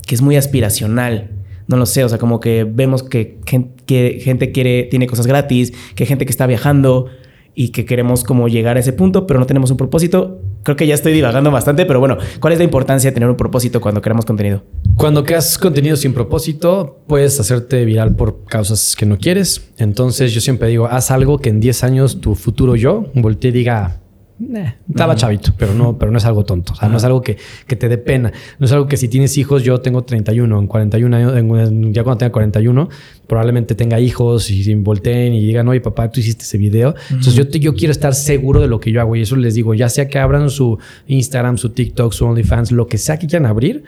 que es muy aspiracional no lo sé, o sea, como que vemos que, gente quiere, tiene cosas gratis, que gente que está viajando y que queremos como llegar a ese punto, pero no tenemos un propósito. Creo que ya estoy divagando bastante, pero bueno, ¿cuál es la importancia de tener un propósito cuando creamos contenido? Cuando creas contenido sin propósito, puedes hacerte viral por causas que no quieres. Entonces yo siempre digo, haz algo que en 10 años tu futuro yo voltee y diga, estaba chavito, pero no, pero no es algo tonto. O sea, no es algo que, que, te dé pena. No es algo que si tienes hijos, yo tengo 31, en 41 años, ya cuando tenga 41, probablemente tenga hijos y se volteen y digan, oye, papá, tú hiciste ese video. Entonces yo, yo quiero estar seguro de lo que yo hago y eso les digo, ya sea que abran su Instagram, su TikTok, su OnlyFans, lo que sea que quieran abrir,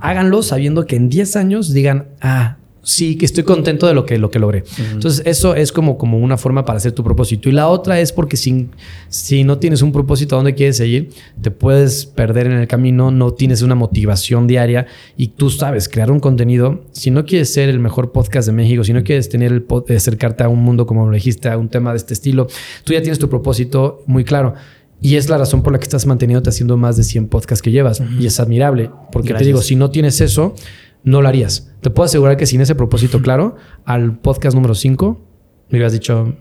háganlo sabiendo que en 10 años digan, ah, sí, que estoy contento de lo que, lo que logré. Entonces, eso es como, como una forma para hacer tu propósito. Y la otra es porque si, si no tienes un propósito a dónde quieres seguir, te puedes perder en el camino, no tienes una motivación diaria y tú sabes, crear un contenido, si no quieres ser el mejor podcast de México, si no quieres tener el acercarte a un mundo como lo dijiste, a un tema de este estilo, tú ya tienes tu propósito muy claro. Y es la razón por la que estás manteniéndote haciendo más de 100 podcasts que llevas. Y es admirable. Porque te digo, si no tienes eso, no lo harías. Te puedo asegurar que sin ese propósito *laughs* claro, al podcast número 5, me hubieras dicho,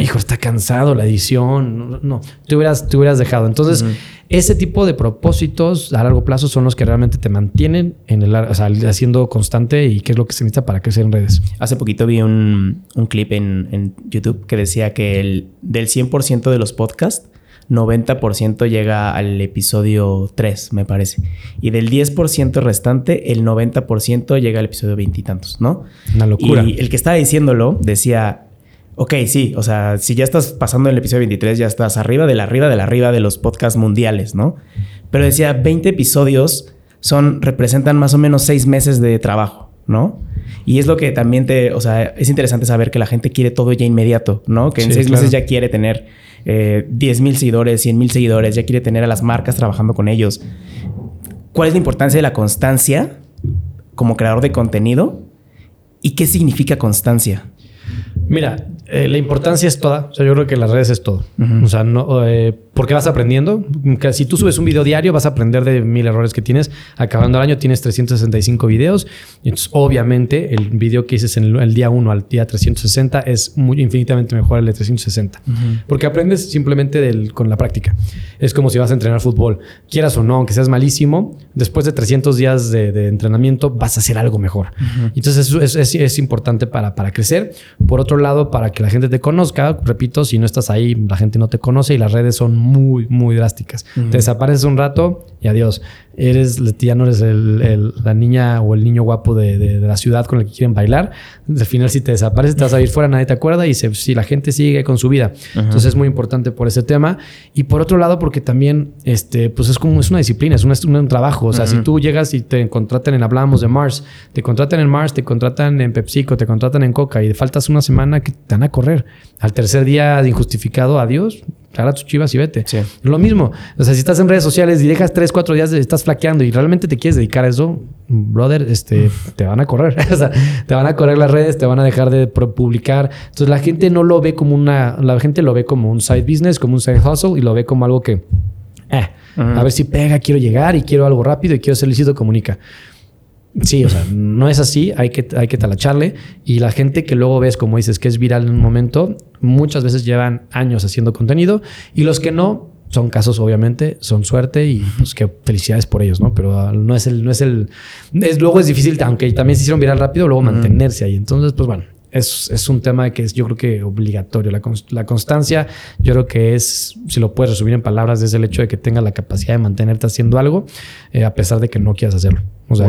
hijo, está cansado la edición. No, te, hubieras, te hubieras dejado. Entonces, ese tipo de propósitos a largo plazo son los que realmente te mantienen en el, o sea, haciendo constante y qué es lo que se necesita para crecer en redes. Hace poquito vi un, un clip en, en, YouTube que decía que el, del 100% de los podcasts, 90% llega al episodio 3, me parece. Y del 10% restante, el 90% llega al episodio veintitantos, ¿no? Una locura. Y el que estaba diciéndolo decía, ok, sí, o sea, si ya estás pasando el episodio 23, ya estás arriba de la arriba de la arriba de los podcasts mundiales, ¿no? Pero decía, 20 episodios son, representan más o menos 6 meses de trabajo, ¿no? Y es lo que también te, o sea, es interesante saber que la gente quiere todo ya inmediato, ¿no? Que en 6 meses ya quiere tener eh, 10 mil seguidores, 100 mil seguidores, ya quiere tener a las marcas trabajando con ellos. ¿Cuál es la importancia de la constancia como creador de contenido? ¿Y qué significa constancia? Mira, eh, la importancia es toda. O sea, yo creo que las redes es todo. O sea, no, eh, porque vas aprendiendo. Si tú subes un video diario, vas a aprender de mil errores que tienes. Acabando el año tienes 365 videos. Entonces, obviamente, el video que dices en el, día 1 al día 360 es muy infinitamente mejor el de 360. Porque aprendes simplemente del, con la práctica. Es como si vas a entrenar fútbol. Quieras o no, aunque seas malísimo, después de 300 días de, entrenamiento vas a hacer algo mejor. Entonces, eso es, es, es importante para, para crecer. Por otro lado, para que la gente te conozca, repito, si no estás ahí, la gente no te conoce y las redes son muy, muy drásticas. Te desapareces un rato y adiós. Eres, ya no eres la niña o el niño guapo de, la ciudad con el que quieren bailar. Al final, si te desapareces, te vas a ir fuera, nadie te acuerda y si la gente sigue con su vida. Entonces es muy importante por ese tema. Y por otro lado, porque también, este, pues es como, es una disciplina, es un, un trabajo. O sea, si tú llegas y te contratan en, hablábamos de Mars, te contratan en Mars, te contratan en PepsiCo, te contratan en Coca y faltas una semana que te van a correr. Al tercer día de injustificado, adiós, Agarra tus chivas y vete. Lo mismo. O sea, si estás en redes sociales y dejas tres, cuatro días, estás flaqueando y realmente te quieres dedicar a eso, brother, este, te van a correr. *laughs* o sea, te van a correr las redes, te van a dejar de publicar. Entonces la gente no lo ve como una, la gente lo ve como un side business, como un side hustle y lo ve como algo que, eh, a ver si pega, quiero llegar y quiero algo rápido y quiero ser lícito, comunica. Sí, o sea, no es así, hay que, hay que talacharle. Y la gente que luego ves, como dices, que es viral en un momento, muchas veces llevan años haciendo contenido. Y los que no, son casos, obviamente, son suerte y pues que felicidades por ellos, ¿no? Pero ah, no es el, no es el. Es, luego es difícil, aunque también se hicieron viral rápido, luego mantenerse ahí. Entonces, pues bueno, es, es, un tema que es, yo creo que obligatorio. La, la, constancia, yo creo que es, si lo puedes resumir en palabras, es el hecho de que tengas la capacidad de mantenerte haciendo algo, eh, a pesar de que no quieras hacerlo. O sea,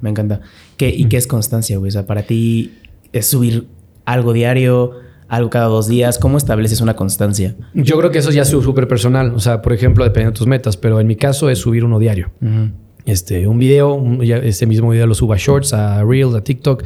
me encanta. ¿Qué, ¿Y qué es constancia, güey? O sea, para ti es subir algo diario, algo cada dos días. ¿Cómo estableces una constancia? Yo creo que eso ya es súper personal. O sea, por ejemplo, dependiendo de tus metas, pero en mi caso es subir uno diario. Este, un video, ese mismo video lo subo a Shorts, a Reels, a TikTok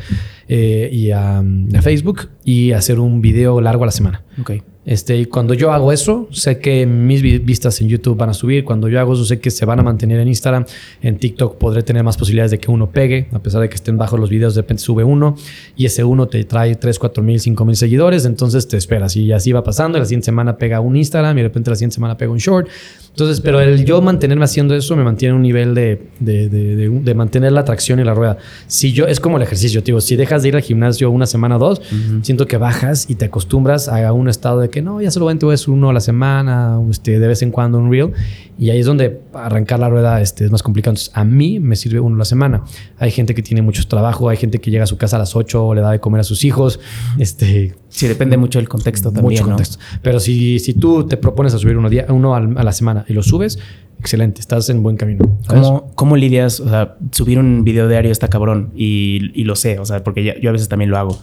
eh, y a, a, Facebook y hacer un video largo a la semana. Okay. Este, y cuando yo hago eso, sé que mis vistas en YouTube van a subir. Cuando yo hago eso, sé que se van a mantener en Instagram. En TikTok podré tener más posibilidades de que uno pegue, a pesar de que estén bajos los videos, de repente sube uno y ese uno te trae 3, 4 mil, 5 mil seguidores. Entonces te esperas y así va pasando. La siguiente semana pega un Instagram y de repente la siguiente semana pega un short. Entonces, pero el yo mantenerme haciendo eso me mantiene un nivel de, de, de, de, mantener la atracción y la rueda. Si yo, es como el ejercicio, digo, si dejas de ir al gimnasio una semana o dos, siento que bajas y te acostumbras a un estado de que no, ya solamente es uno a la semana, este, de vez en cuando un reel. Y ahí es donde arrancar la rueda este, es más complicado. Entonces, a mí me sirve uno a la semana. Hay gente que tiene mucho trabajo, hay gente que llega a su casa a las 8 o le da de comer a sus hijos. Este, sí, depende mucho del contexto también. Mucho contexto. Pero si, si tú te propones a subir uno, día, uno a la semana y lo subes, excelente, estás en buen camino. ¿Cómo, ¿Cómo, lidias? O sea, subir un video diario está cabrón y, y lo sé, o sea, porque yo a veces también lo hago.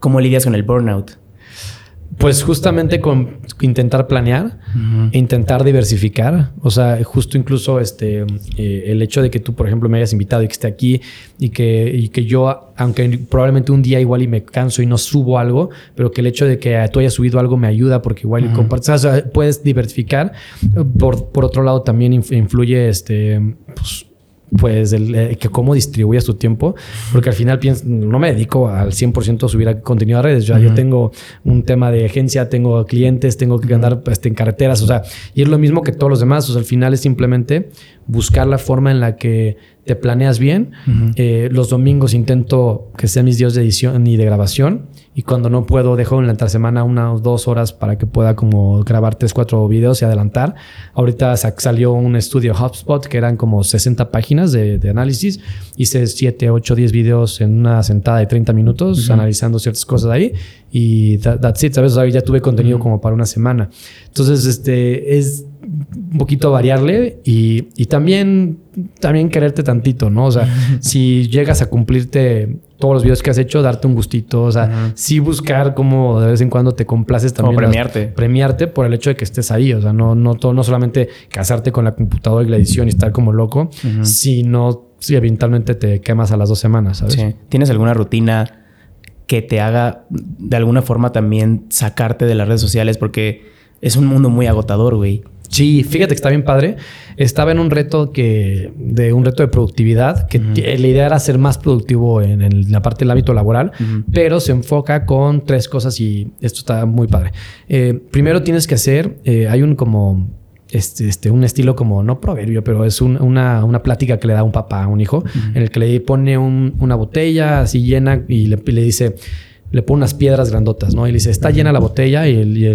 ¿Cómo lidias con el burnout? Pues justamente con intentar planear, intentar diversificar. O sea, justo incluso este eh, el hecho de que tú, por ejemplo, me hayas invitado y que esté aquí y que, y que yo, aunque probablemente un día igual y me canso y no subo algo, pero que el hecho de que tú hayas subido algo me ayuda porque igual y compartes, o sea, puedes diversificar. Por, por otro lado, también influye este, pues, pues el, eh, que cómo distribuyas tu tiempo, porque al final pienso, no me dedico al 100% a subir contenido a redes, yo, yo tengo un tema de agencia, tengo clientes, tengo que andar este, en carreteras, o sea, y es lo mismo que todos los demás, o sea, al final es simplemente buscar la forma en la que te planeas bien. Eh, los domingos intento que sean mis días de edición y de grabación. Y cuando no puedo, dejo en la semana una o dos horas para que pueda como grabar tres, cuatro videos y adelantar. Ahorita salió un estudio HubSpot que eran como 60 páginas de, análisis. Hice 7, 8, 10 videos en una sentada de 30 minutos analizando ciertas cosas ahí. Y that's it, ¿sabes? ya tuve contenido como para una semana. Entonces, este es un poquito variarle y, también, también quererte tantito, ¿no? O sea, *laughs* si llegas a cumplirte todos los videos que has hecho, darte un gustito, o sea, sí buscar como de vez en cuando te complaces también. Como premiarte. premiarte por el hecho de que estés ahí, o sea, no, no, todo, no solamente casarte con la computadora y la edición y estar como loco, sino si eventualmente te quemas a las dos semanas, ¿sabes? Sí. ¿Tienes alguna rutina que te haga de alguna forma también sacarte de las redes sociales? Porque es un mundo muy agotador, güey. Sí, fíjate que está bien padre. Estaba en un reto que de un reto de productividad, que la idea era ser más productivo en, la parte del hábito laboral, pero se enfoca con tres cosas y esto está muy padre. Eh, primero tienes que hacer, eh, hay un como este, este, un estilo como, no proverbio, pero es una, una, plática que le da un papá a un hijo, en el que le pone una botella así llena y le, le dice, le pone unas piedras grandotas, ¿no? Y le dice, ¿está llena la botella? Y el, y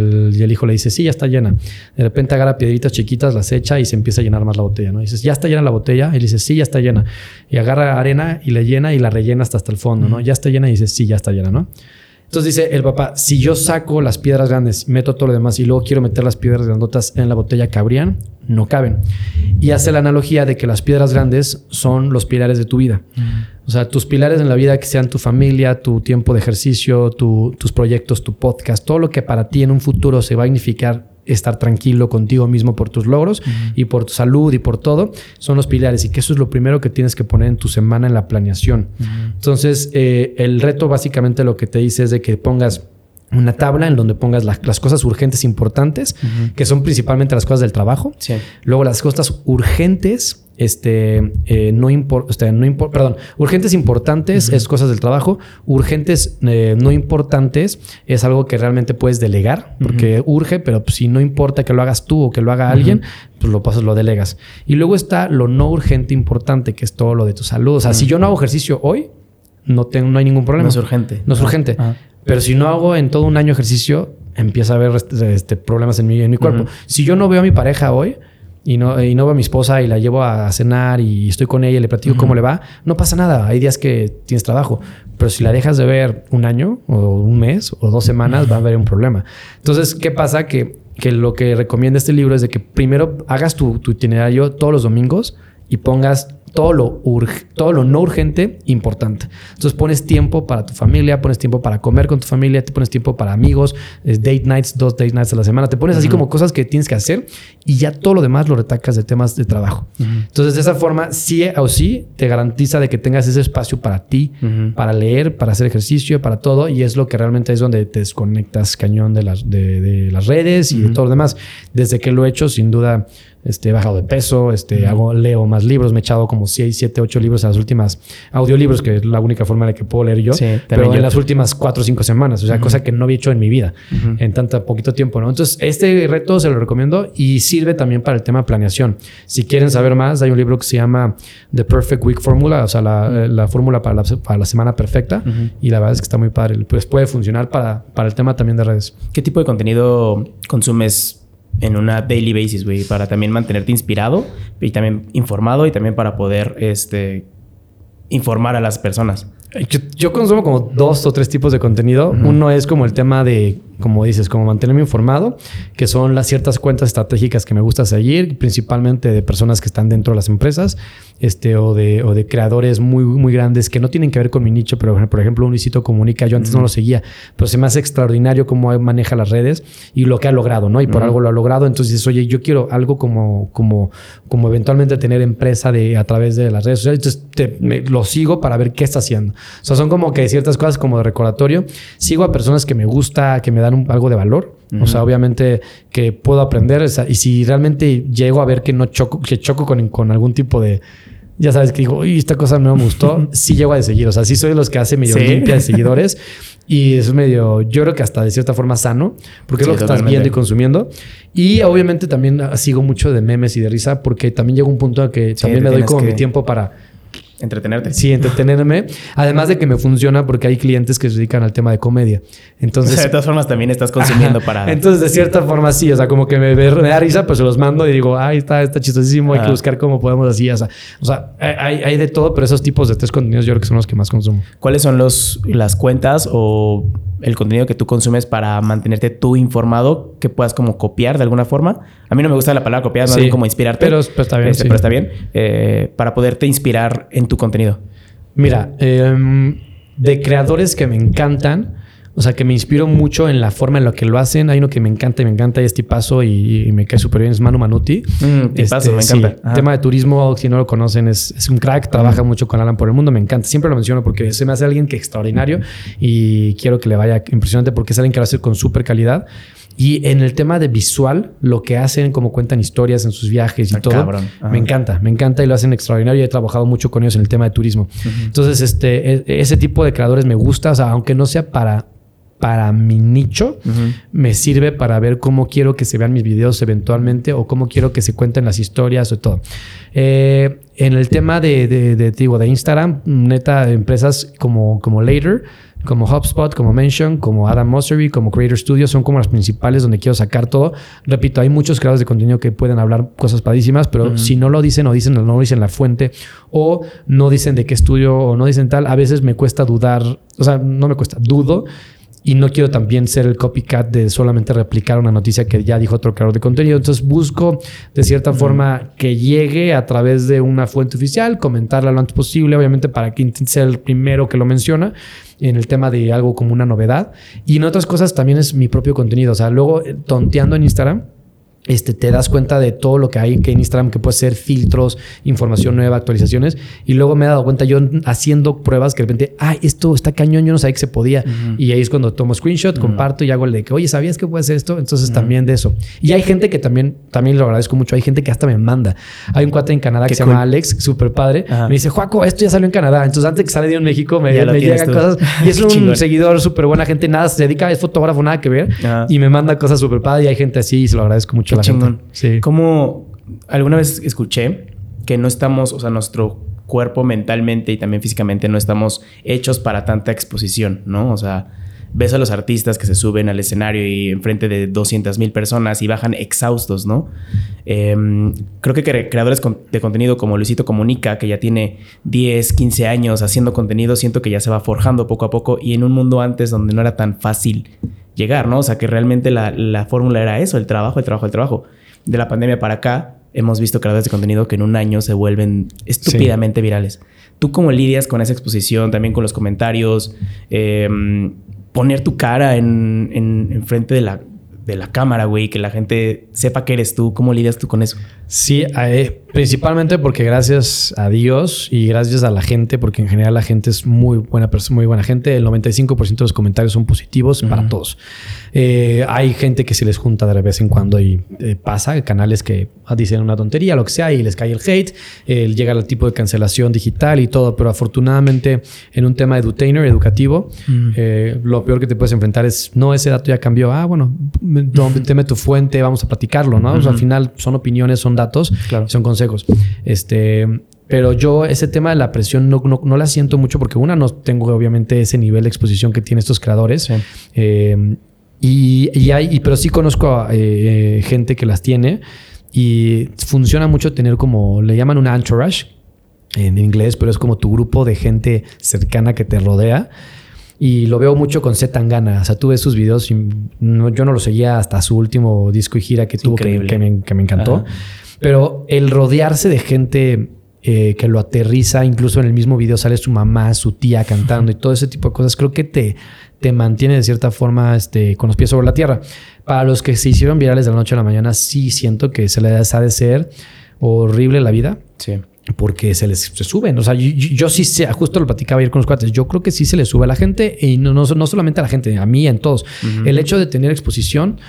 el, hijo le dice, sí, ya está llena. De repente agarra piedritas chiquitas, las echa y se empieza a llenar más la botella, ¿no? Y dices, ¿ya está llena la botella? Y le dice, sí, ya está llena. Y agarra arena y le llena y la rellena hasta, hasta el fondo, ¿no? Ya está llena y dice, sí, ya está llena, ¿no? Entonces dice el papá, si yo saco las piedras grandes, meto todo lo demás y luego quiero meter las piedras grandotas en la botella, ¿cabrían? No caben. Y hace la analogía de que las piedras grandes son los pilares de tu vida. O sea, tus pilares en la vida que sean tu familia, tu tiempo de ejercicio, tus proyectos, tu podcast, todo lo que para ti en un futuro se va a significar estar tranquilo contigo mismo por tus logros y por tu salud y por todo, son los pilares y que eso es lo primero que tienes que poner en tu semana en la planeación. Entonces, eh, el reto básicamente lo que te dice es de que pongas una tabla en donde pongas las cosas urgentes importantes, que son principalmente las cosas del trabajo. Luego las cosas urgentes este, eh, no importa, no importa, perdón, urgentes importantes es cosas del trabajo, urgentes eh, no importantes es algo que realmente puedes delegar, porque urge, pero si no importa que lo hagas tú o que lo haga alguien, pues lo pasas, lo delegas. Y luego está lo no urgente importante, que es todo lo de tu salud. O sea, si yo no hago ejercicio hoy, no, tengo, no hay ningún problema. No es urgente. No es urgente. Pero si no hago en todo un año ejercicio, empieza a haber este, este problemas en mi, en mi cuerpo. Si yo no veo a mi pareja hoy, y no, y no veo a mi esposa y la llevo a cenar y estoy con ella y le platico cómo le va, no pasa nada. Hay días que tienes trabajo. Pero si la dejas de ver un año o un mes o dos semanas, va a haber un problema. Entonces, ¿qué pasa? Que, que lo que recomienda este libro es de que primero hagas tu, tu itinerario todos los domingos y pongas todo lo, todo lo no urgente importante. Entonces pones tiempo para tu familia, pones tiempo para comer con tu familia, te pones tiempo para amigos, date nights, dos date nights a la semana, te pones así como cosas que tienes que hacer y ya todo lo demás lo retacas de temas de trabajo. Entonces de esa forma, sí o sí, te garantiza de que tengas ese espacio para ti, para leer, para hacer ejercicio, para todo y es lo que realmente es donde te desconectas cañón de las, de, las redes y de todo lo demás. Desde que lo he hecho, sin duda este, he bajado de peso, este, hago, leo más libros, me he echado como 6, 7, 8 libros en las últimas audiolibros, que es la única forma de que puedo leer yo, pero en las últimas 4 o 5 semanas, o sea, cosa que no había hecho en mi vida en tanto poquito tiempo, ¿no? Entonces, este reto se lo recomiendo y sirve también para el tema de planeación. Si quieren saber más, hay un libro que se llama The Perfect Week Formula, o sea, la, la fórmula para la, para la, semana perfecta, y la verdad es que está muy padre, pues puede funcionar para, para el tema también de redes. ¿Qué tipo de contenido consumes en una daily basis, güey, para también mantenerte inspirado y también informado y también para poder este, informar a las personas. Yo, consumo como dos o tres tipos de contenido. Uno es como el tema de como dices, como mantenerme informado, que son las ciertas cuentas estratégicas que me gusta seguir, principalmente de personas que están dentro de las empresas, este, o de, o de creadores muy, muy grandes que no tienen que ver con mi nicho, pero por ejemplo, un Luisito Comunica, yo antes no lo seguía, pero se me hace extraordinario cómo maneja las redes y lo que ha logrado, ¿no? Y por algo lo ha logrado. Entonces, oye, yo quiero algo como, como, como eventualmente tener empresa de, a través de las redes sociales. Entonces, lo sigo para ver qué está haciendo. O sea, son como que ciertas cosas como de recordatorio. Sigo a personas que me gusta, que me dan algo de valor. O sea, obviamente que puedo aprender. y si realmente llego a ver que no choco, que choco con, con algún tipo de ya sabes que digo, uy, esta cosa no me gustó, *laughs* sí llego a seguir. O sea, sí soy de los que hace medio limpia de *laughs* seguidores. Y es medio, yo creo que hasta de cierta forma sano, porque es lo que estás viendo y consumiendo. Y obviamente también sigo mucho de memes y de risa, porque también llega un punto en que también me doy como mi tiempo para Entretenerte. Sí, entretenerme. Además de que me funciona porque hay clientes que se dedican al tema de comedia. Entonces. de todas formas, también estás consumiendo para. Entonces, de cierta forma, sí. O sea, como que me, da risa, pues se los mando y digo, ay, está, está chistosísimo. Hay que buscar cómo podemos así. O sea, o sea hay, hay, de todo, pero esos tipos de tres contenidos yo creo que son los que más consumo. ¿Cuáles son los, las cuentas o el contenido que tú consumes para mantenerte tú informado, que puedas como copiar de alguna forma. A mí no me gusta la palabra copiar, no como inspirarte. Pero, está bien. Este, pero está bien. Eh, para poderte inspirar en tu contenido. Mira, em, de creadores que me encantan, o sea, que me inspiro mucho en la forma en la que lo hacen. Hay uno que me encanta y me encanta y es tipazo y, me cae súper bien, es Manu Manuti. Mm, tipazo, me este, encanta. El tema de turismo, si no lo conocen, es, es un crack, trabaja mucho con Alan por el mundo, me encanta. Siempre lo menciono porque se me hace alguien que extraordinario y quiero que le vaya impresionante porque es alguien que lo hace con súper calidad. Y en el tema de visual, lo que hacen, como cuentan historias en sus viajes y todo, me encanta, me encanta y lo hacen extraordinario. Y he trabajado mucho con ellos en el tema de turismo. Entonces, este, e, ese tipo de creadores me gusta, o sea, aunque no sea para para mi nicho, me sirve para ver cómo quiero que se vean mis videos eventualmente o cómo quiero que se cuenten las historias o todo. Eh, en el tema de, de, de, de Instagram, neta, empresas como, como Later, como HubSpot, como Mention, como Adam Mosseri, como Creator Studio, son como las principales donde quiero sacar todo. Repito, hay muchos creadores de contenido que pueden hablar cosas padísimas, pero si no lo dicen o dicen no dicen la fuente o no dicen de qué estudio o no dicen tal, a veces me cuesta dudar, o sea, no me cuesta, dudo y no quiero también ser el copycat de solamente replicar una noticia que ya dijo otro creador de contenido. Entonces busco de cierta forma que llegue a través de una fuente oficial, comentarla lo antes posible, obviamente para que sea el primero que lo menciona en el tema de algo como una novedad. Y en otras cosas también es mi propio contenido. O sea, luego eh, tonteando en Instagram este, te das cuenta de todo lo que hay en Instagram, que puede ser filtros, información nueva, actualizaciones. Y luego me he dado cuenta yo haciendo pruebas que de repente, ay, esto está cañón, yo no sabía que se podía. Y ahí es cuando tomo screenshot, comparto y hago el de que, oye, ¿sabías que puede hacer esto? Entonces también de eso. Y hay gente que también, también lo agradezco mucho, hay gente que hasta me manda. Hay un cuate en Canadá que se llama Alex, súper padre. Me dice, Juaco, esto ya salió en Canadá. Entonces antes que sale de México me, me llegan cosas. Y es *laughs* un seguidor súper buena gente, nada, se dedica, es fotógrafo, nada que ver. Y me manda cosas súper padre y hay gente así y se lo agradezco mucho Sí. Como alguna vez escuché que no estamos, o sea, nuestro cuerpo mentalmente y también físicamente no estamos hechos para tanta exposición, ¿no? O sea, ves a los artistas que se suben al escenario y enfrente de 200 mil personas y bajan exhaustos, ¿no? Em, creo que creadores de contenido como Luisito Comunica, que ya tiene 10, 15 años haciendo contenido, siento que ya se va forjando poco a poco y en un mundo antes donde no era tan fácil llegar, ¿no? O sea, que realmente la, la fórmula era eso, el trabajo, el trabajo, el trabajo de la pandemia para acá, hemos visto creadores de contenido que en un año se vuelven estúpidamente virales. ¿Tú cómo lidias con esa exposición, también con los comentarios? Em, poner tu cara en, en, frente de la, de la cámara, güey, que la gente sepa que eres tú. ¿Cómo lidias tú con eso? Sí, eh, principalmente porque gracias a Dios y gracias a la gente, porque en general la gente es muy buena persona, muy buena gente. El 95% de los comentarios son positivos para todos. Eh, hay gente que se les junta de vez en cuando y eh, pasa, canales que dicen una tontería, lo que sea, y les cae el hate, llega el tipo de cancelación digital y todo, pero afortunadamente en un tema edutainer, educativo, lo peor que te puedes enfrentar es, no, ese dato ya cambió, ah, bueno, teme tu fuente, vamos a platicarlo, ¿no? al final son opiniones, son datos, son consejos. Este, pero yo ese tema de la presión no, no, la siento mucho porque una, no tengo obviamente ese nivel de exposición que tienen estos creadores. Eh, y, hay, pero sí conozco a eh, gente que las tiene y funciona mucho tener como, le llaman una entourage en inglés, pero es como tu grupo de gente cercana que te rodea. Y lo veo mucho con Z Tangana. O sea, tú ves sus videos y yo no lo seguía hasta su último disco y gira que tuvo, que, que, me, que, me, encantó. Pero el rodearse de gente eh, que lo aterriza, incluso en el mismo video sale su mamá, su tía cantando y todo ese tipo de cosas, creo que te, te mantiene de cierta forma este, con los pies sobre la tierra. Para los que se hicieron virales de la noche a la mañana, sí siento que se les ha de ser horrible la vida. Sí. Porque se les se suben. O sea, yo, sí sé, justo lo platicaba ayer con los cuates. Yo creo que sí se les sube a la gente y no, no, no solamente a la gente, a mí, en todos. El hecho de tener exposición,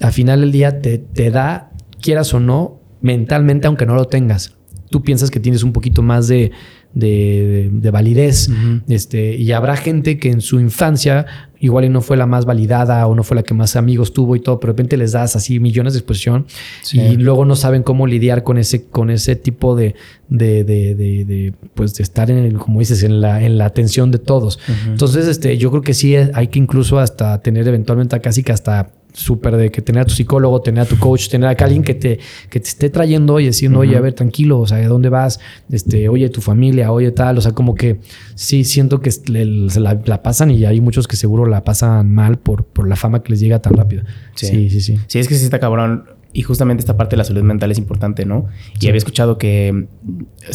al final del día te, te da, quieras o no, mentalmente, aunque no lo tengas tú piensas que tienes un poquito más de, validez. este, y habrá gente que en su infancia igual y no fue la más validada o no fue la que más amigos tuvo y todo, pero de repente les das así millones de exposición y luego no saben cómo lidiar con ese, con ese tipo de, de, pues de estar en, como dices, en la, en la atención de todos. Entonces, este, yo creo que sí hay que incluso hasta tener eventualmente casi que hasta súper de que tener a tu psicólogo, tener a tu coach, tener a alguien que te, que te esté trayendo y diciendo, oye, a ver, tranquilo, o sea, ¿de dónde vas? Este, oye, tu familia, oye, tal, o sea, como que sí siento que se la, pasan y hay muchos que seguro la pasan mal por, por la fama que les llega tan rápido. Sí, sí, sí. Sí, sí es que sí está cabrón y justamente esta parte de la salud mental es importante, ¿no? Y había escuchado que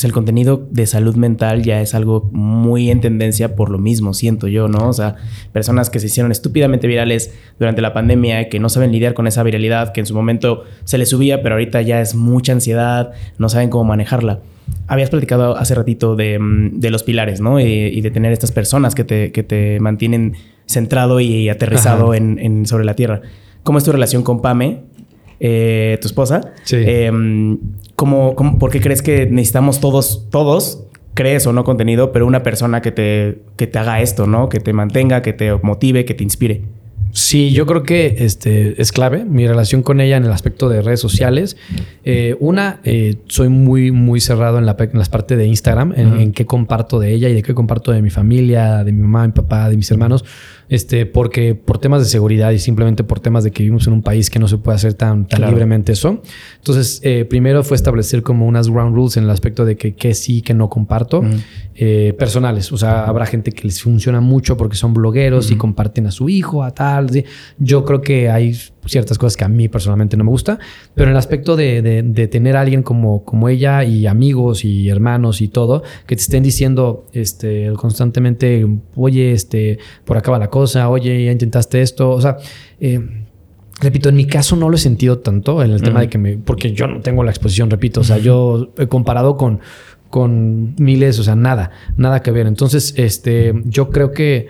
el contenido de salud mental ya es algo muy en tendencia por lo mismo, siento yo, ¿no? O sea, personas que se hicieron estúpidamente virales durante la pandemia, que no saben lidiar con esa viralidad, que en su momento se les subía, pero ahorita ya es mucha ansiedad, no saben cómo manejarla. Habías platicado hace ratito de, mm, los pilares, ¿no? Y, de tener estas personas que te, que te mantienen centrado y aterrizado en, sobre la tierra. ¿Cómo es tu relación con Pame? Eh, tu esposa. Sí. Em, por qué crees que necesitamos todos, todos, crees o no contenido, pero una persona que te, que te haga esto, ¿no? Que te mantenga, que te motive, que te inspire? Sí, yo creo que este es clave mi relación con ella en el aspecto de redes sociales. Eh, una, eh, soy muy, muy cerrado en, la, en las partes de Instagram, en, en, qué comparto de ella y de qué comparto de mi familia, de mi mamá, mi papá, de mis hermanos este, porque por temas de seguridad y simplemente por temas de que vivimos en un país que no se puede hacer tan, tan libremente eso. Entonces, eh, primero fue establecer como unas ground rules en el aspecto de que, que sí, que no comparto, eh, personales. O sea, habrá gente que les funciona mucho porque son blogueros y comparten a su hijo, a tal. Yo creo que hay ciertas cosas que a mí personalmente no me gusta, pero en el aspecto de, de, tener a alguien como, como ella y amigos y hermanos y todo, que te estén diciendo este, constantemente, oye, este, por acá va la cosa, oye, ya intentaste esto, o sea... Eh, repito, en mi caso no lo he sentido tanto en el tema de que me. Porque yo no tengo la exposición, repito. O sea, yo he comparado con, con miles, o sea, nada, nada que ver. Entonces, este, yo creo que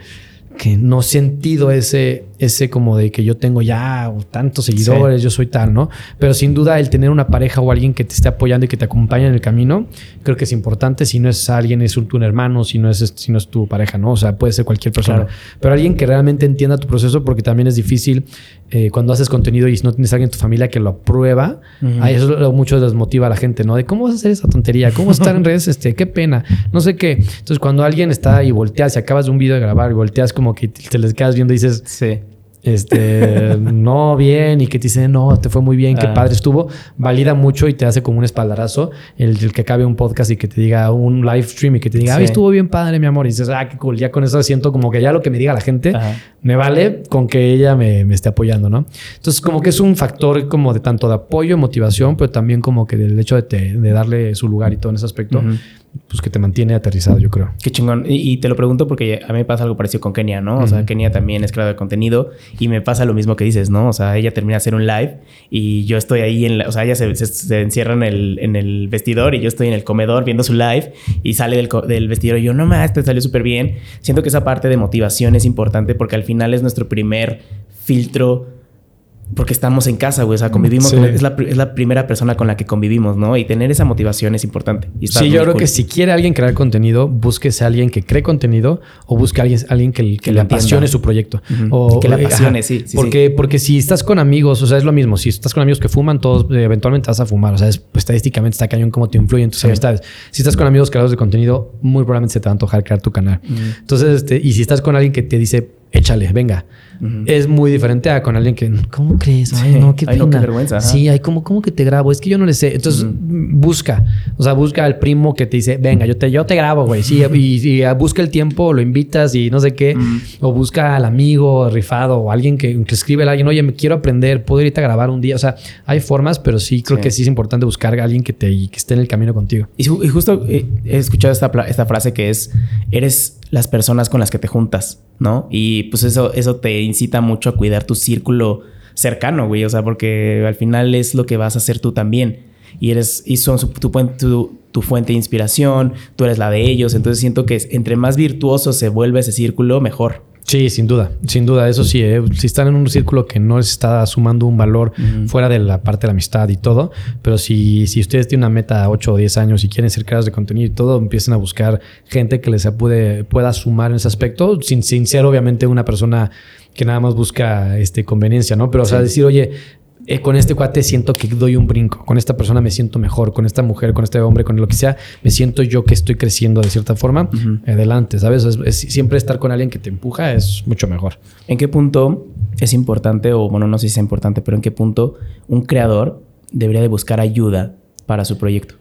que no he sentido ese, ese como de que yo tengo ya tantos seguidores, yo soy tal, ¿no? Pero sin duda el tener una pareja o alguien que te esté apoyando y que te acompañe en el camino, creo que es importante. Si no es alguien, es un, tu hermano, si no es, si no es tu pareja, ¿no? O sea, puede ser cualquier persona. Pero alguien que realmente entienda tu proceso, porque también es difícil eh, cuando haces contenido y no tienes a alguien en tu familia que lo aprueba. Ahí eso lo mucho desmotiva a la gente, ¿no? De cómo vas a hacer esa tontería, cómo estar en *laughs* redes, este, qué pena, no sé qué. Entonces, cuando alguien está y volteas, si acabas de un video de grabar y volteas como que te les quedas viendo y dices, sí este, *laughs* no bien y que te dicen, no, te fue muy bien, qué ah. padre estuvo, valida mucho y te hace como un espaldarazo el, que acabe un podcast y que te diga un live stream y que te diga, ay, estuvo bien padre, mi amor. Y dices, ah, qué cool. Ya con eso siento como que ya lo que me diga la gente me vale con que ella me, esté apoyando, ¿no? Entonces, como que es un factor como de tanto de apoyo, motivación, pero también como que del hecho de, darle su lugar y todo en ese aspecto pues que te mantiene aterrizado, yo creo. Qué chingón. Y, te lo pregunto porque a mí me pasa algo parecido con Kenia, ¿no? O sea, Kenia también es creador de contenido y me pasa lo mismo que dices, ¿no? O sea, ella termina de hacer un live y yo estoy ahí en la, o sea, ella se, encierra en el, en el vestidor y yo estoy en el comedor viendo su live y sale del, del vestidor y yo, no más, te salió súper bien. Siento que esa parte de motivación es importante porque al final es nuestro primer filtro porque estamos en casa, güey. O sea, convivimos. es, la, es, la, primera persona con la que convivimos, ¿no? Y tener esa motivación es importante. sí, yo creo que si quiere alguien crear contenido, búsquese a alguien que cree contenido o busque a alguien, alguien que, que, le apasione su proyecto. o, que le apasione, sí, porque, porque si estás con amigos, o sea, es lo mismo. Si estás con amigos que fuman, todos eh, eventualmente vas a fumar. O sea, es, pues, estadísticamente está cañón cómo te influyen tus amistades. Si estás con amigos creadores de contenido, muy probablemente se te va a antojar crear tu canal. Entonces, este, y si estás con alguien que te dice, échale, venga. Es muy diferente a con alguien que, ¿cómo crees? Ay, no, qué pena. vergüenza. Sí, hay como, ¿cómo que te grabo? Es que yo no le sé. Entonces, busca. O sea, busca al primo que te dice, venga, yo te, yo te grabo, güey. Sí, y, busca el tiempo, lo invitas y no sé qué. O busca al amigo rifado o alguien que, que escribe a alguien, oye, me quiero aprender, puedo irte a grabar un día. O sea, hay formas, pero sí creo que sí es importante buscar a alguien que, te, que esté en el camino contigo. Y, justo eh, he escuchado esta, esta frase que es, eres las personas con las que te juntas, ¿no? Y pues eso, eso te incita mucho a cuidar tu círculo cercano, güey. O sea, porque al final es lo que vas a hacer tú también. Y eres, y son tu, tu, tu, fuente de inspiración, tú eres la de ellos. Entonces siento que entre más virtuoso se vuelve ese círculo, mejor. Sí, sin duda, sin duda, eso sí, ¿eh? si están en un círculo que no les está sumando un valor fuera de la parte de la amistad y todo, pero si, si ustedes tienen una meta a 8 o 10 años y quieren ser creadores de contenido y todo, empiecen a buscar gente que les puede, pueda sumar en ese aspecto, sin, sin ser obviamente una persona que nada más busca este, conveniencia, ¿no? Pero, o sea, decir, oye, eh, con este cuate siento que doy un brinco, con esta persona me siento mejor, con esta mujer, con este hombre, con lo que sea, me siento yo que estoy creciendo de cierta forma. Adelante, ¿sabes? siempre estar con alguien que te empuja es mucho mejor. ¿En qué punto es importante, o bueno, no sé si es importante, pero en qué punto un creador debería de buscar ayuda para su proyecto?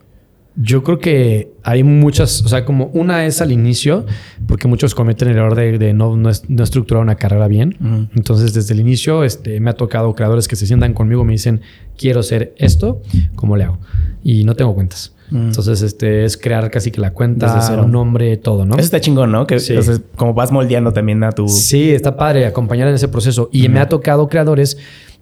Yo creo que hay muchas, o sea, como una es al inicio, porque muchos cometen el error de, no, no, estructurar una carrera bien. Entonces, desde el inicio, este, me ha tocado creadores que se sientan conmigo, me dicen, quiero hacer esto, ¿cómo le hago? Y no tengo cuentas. Entonces, este es crear casi que la cuenta, un nombre, todo, ¿no? Eso está chingón, ¿no? Que como vas moldeando también a tu. Sí, está padre acompañar en ese proceso. Y me ha tocado creadores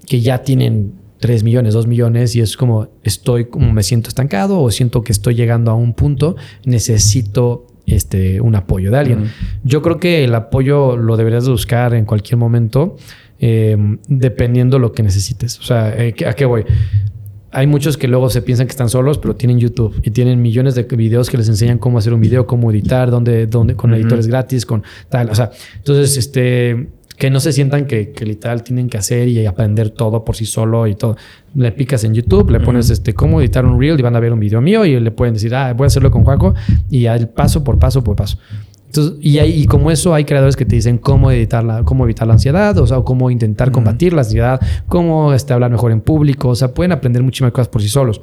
que ya tienen 3 millones, 2 millones y es como estoy como me siento estancado o siento que estoy llegando a un punto, necesito este, un apoyo de alguien. Yo creo que el apoyo lo deberías buscar en cualquier momento, eh, dependiendo lo que necesites. O sea, eh, ¿a qué voy? Hay muchos que luego se piensan que están solos, pero tienen YouTube y tienen millones de videos que les enseñan cómo hacer un video, cómo editar, dónde, dónde, con editores gratis, con tal. O sea, entonces, este, que no se sientan que, que, literal tienen que hacer y aprender todo por sí solo y todo. Le picas en YouTube, le pones este cómo editar un reel y van a ver un video mío y le pueden decir, ah, voy a hacerlo con Juaco y al paso por paso por paso. Entonces, y, hay, y como eso hay creadores que te dicen cómo editarla, cómo evitar la ansiedad, o sea, cómo intentar combatir la ansiedad, cómo este, hablar mejor en público, o sea, pueden aprender muchísimas cosas por sí solos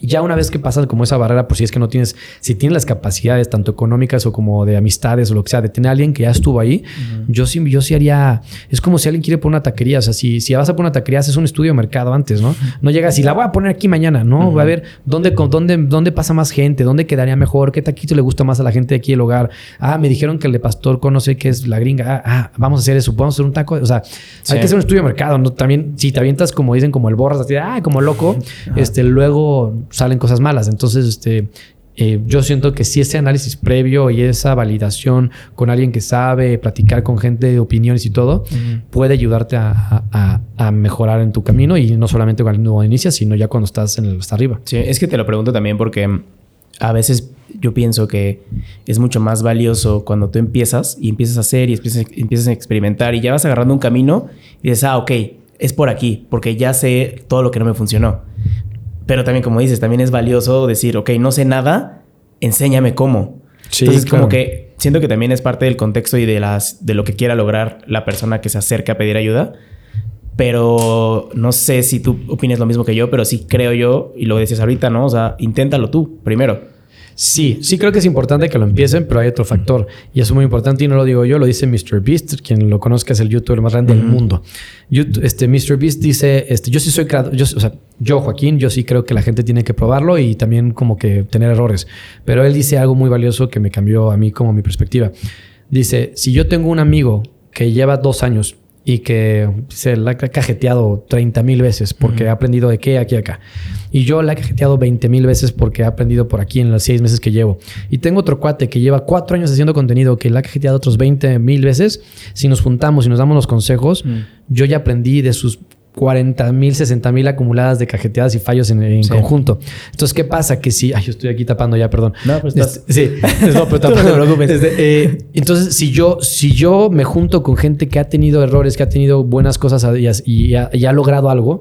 ya una vez que pasan como esa barrera, pues si es que no tienes, si tienes las capacidades tanto económicas o como de amistades o lo que sea, de tener a alguien que ya estuvo ahí, yo sí, yo sí haría, es como si alguien quiere poner una taquería, o sea, si, si vas a poner una taquería, haces un estudio de mercado antes, ¿no? No llegas y la voy a poner aquí mañana, ¿no? Va a ver dónde, dónde, dónde pasa más gente, dónde quedaría mejor, qué taquito le gusta más a la gente de aquí del hogar. Ah, me dijeron que el de pastor conoce que es la gringa. Ah, ah, vamos a hacer eso, vamos a hacer un taco. O sea, hay que hacer un estudio de mercado, ¿no? También, si te avientas como dicen, como el borras, así, ah, como loco, este, luego salen cosas malas. Entonces, este, eh, yo siento que si ese análisis previo y esa validación con alguien que sabe, platicar con gente de opiniones y todo, puede ayudarte a, mejorar en tu camino y no solamente cuando inicias, sino ya cuando estás en el, hasta arriba. Sí, es que te lo pregunto también porque a veces yo pienso que es mucho más valioso cuando tú empiezas y empiezas a hacer y empiezas, empiezas a experimentar y ya vas agarrando un camino y dices, ah, ok, es por aquí, porque ya sé todo lo que no me funcionó. Pero también, como dices, también es valioso decir, ok, no sé nada, enséñame cómo. Entonces, como que siento que también es parte del contexto y de, las, de lo que quiera lograr la persona que se acerca a pedir ayuda. Pero no sé si tú opinas lo mismo que yo, pero sí creo yo, y lo decías ahorita, ¿no? O sea, inténtalo tú primero. Sí, sí creo que es importante que lo empiecen, pero hay otro factor. Y eso es muy importante y no lo digo yo, lo dice Mr. Beast, quien lo conozca es el youtuber más grande del mundo. este Mr. Beast dice, este, yo sí soy creador, yo, o sea, yo Joaquín, yo sí creo que la gente tiene que probarlo y también como que tener errores. Pero él dice algo muy valioso que me cambió a mí como mi perspectiva. Dice, si yo tengo un amigo que lleva dos años y que se la ha cajeteado 30 mil veces porque ha aprendido de qué aquí acá. Y yo la he cajeteado 20 mil veces porque ha aprendido por aquí en los seis meses que llevo. Y tengo otro cuate que lleva cuatro años haciendo contenido que la ha cajeteado otros 20 mil veces. Si nos juntamos y nos damos los consejos, yo ya aprendí de sus 40 mil, 60 mil acumuladas de cajeteadas y fallos en, conjunto. Entonces, ¿qué pasa? Que si... Ay, yo estoy aquí tapando ya, perdón. No, pues estás... sí, no, pero *laughs* no eh, entonces, si yo, si yo me junto con gente que ha tenido errores, que ha tenido buenas cosas y, ha, logrado algo,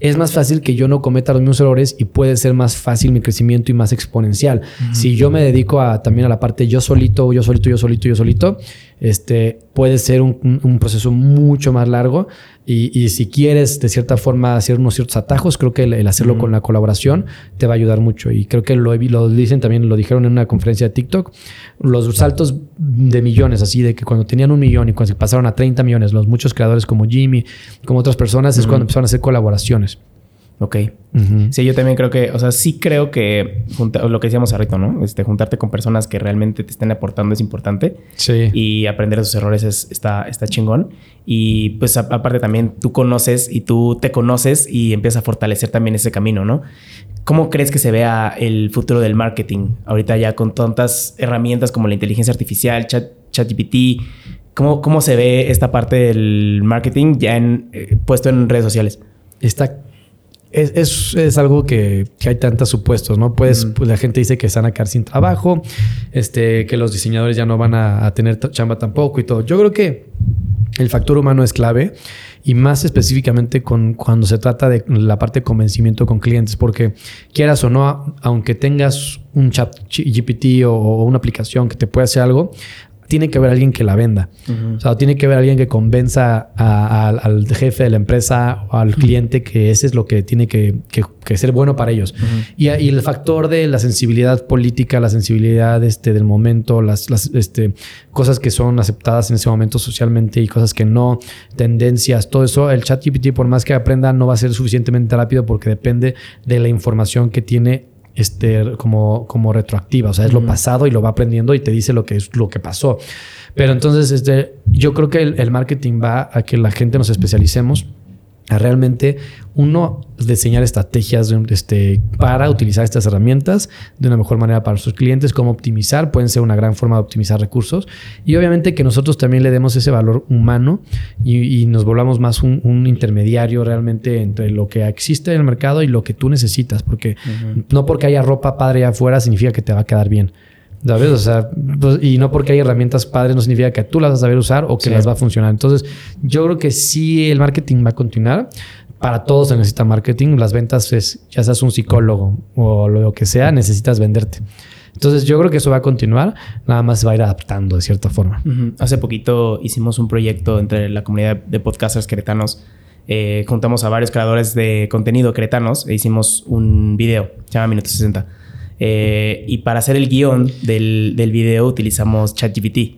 es más fácil que yo no cometa los mismos errores y puede ser más fácil mi crecimiento y más exponencial. Si yo me dedico a, también a la parte yo solito, yo solito, yo solito, yo solito, este, puede ser un, proceso mucho más largo y, si quieres de cierta forma hacer unos ciertos atajos, creo que el, hacerlo con la colaboración te va a ayudar mucho. Y creo que lo, lo dicen también, lo dijeron en una conferencia de TikTok, los saltos de millones, así de que cuando tenían un millón y cuando se pasaron a 30 millones, los muchos creadores como Jimmy, como otras personas, es cuando empezaron a hacer colaboraciones. Ok. Sí, yo también creo que, o sea, sí creo que lo que decíamos ahorita, ¿no? Este, juntarte con personas que realmente te estén aportando es importante. Sí. Y aprender de sus errores está, está chingón. Y pues aparte también tú conoces y tú te conoces y empiezas a fortalecer también ese camino, ¿no? ¿Cómo crees que se vea el futuro del marketing ahorita ya con tantas herramientas como la inteligencia artificial, chat, ChatGPT? ¿Cómo, ¿Cómo se ve esta parte del marketing ya en, eh, puesto en redes sociales? Está es, es, algo que, hay tantos supuestos, ¿no? Pues, pues, la gente dice que se van a quedar sin trabajo, este, que los diseñadores ya no van a, tener chamba tampoco y todo. Yo creo que el factor humano es clave y más específicamente con, cuando se trata de la parte de convencimiento con clientes, porque quieras o no, aunque tengas un chat GPT o, o una aplicación que te pueda hacer algo, tiene que haber alguien que la venda. O sea, tiene que haber alguien que convenza al jefe de la empresa o al cliente que ese es lo que tiene que, ser bueno para ellos. y, el factor de la sensibilidad política, la sensibilidad este, del momento, las, este, cosas que son aceptadas en ese momento socialmente y cosas que no, tendencias, todo eso, el chat GPT, por más que aprenda, no va a ser suficientemente rápido porque depende de la información que tiene este, como, como retroactiva. O sea, es lo pasado y lo va aprendiendo y te dice lo que es lo que pasó. Pero entonces, este, yo creo que el marketing va a que la gente nos especialicemos a realmente uno diseñar estrategias este, para utilizar estas herramientas de una mejor manera para sus clientes, cómo optimizar, pueden ser una gran forma de optimizar recursos y obviamente que nosotros también le demos ese valor humano y, nos volvamos más un, intermediario realmente entre lo que existe en el mercado y lo que tú necesitas, porque no porque haya ropa padre afuera significa que te va a quedar bien. ¿Sabes? O sea, pues, y no porque hay herramientas padres no significa que tú las vas a saber usar o que las va a funcionar. Entonces, yo creo que sí el marketing va a continuar. Para todos se necesita marketing. Las ventas es, ya seas un psicólogo o lo que sea, necesitas venderte. Entonces, yo creo que eso va a continuar. Nada más se va a ir adaptando de cierta forma. Hace poquito hicimos un proyecto entre la comunidad de podcasters queretanos. Eh, juntamos a varios creadores de contenido queretanos e hicimos un video, se llama Minuto 60 eh, y para hacer el guion del, del video utilizamos ChatGPT.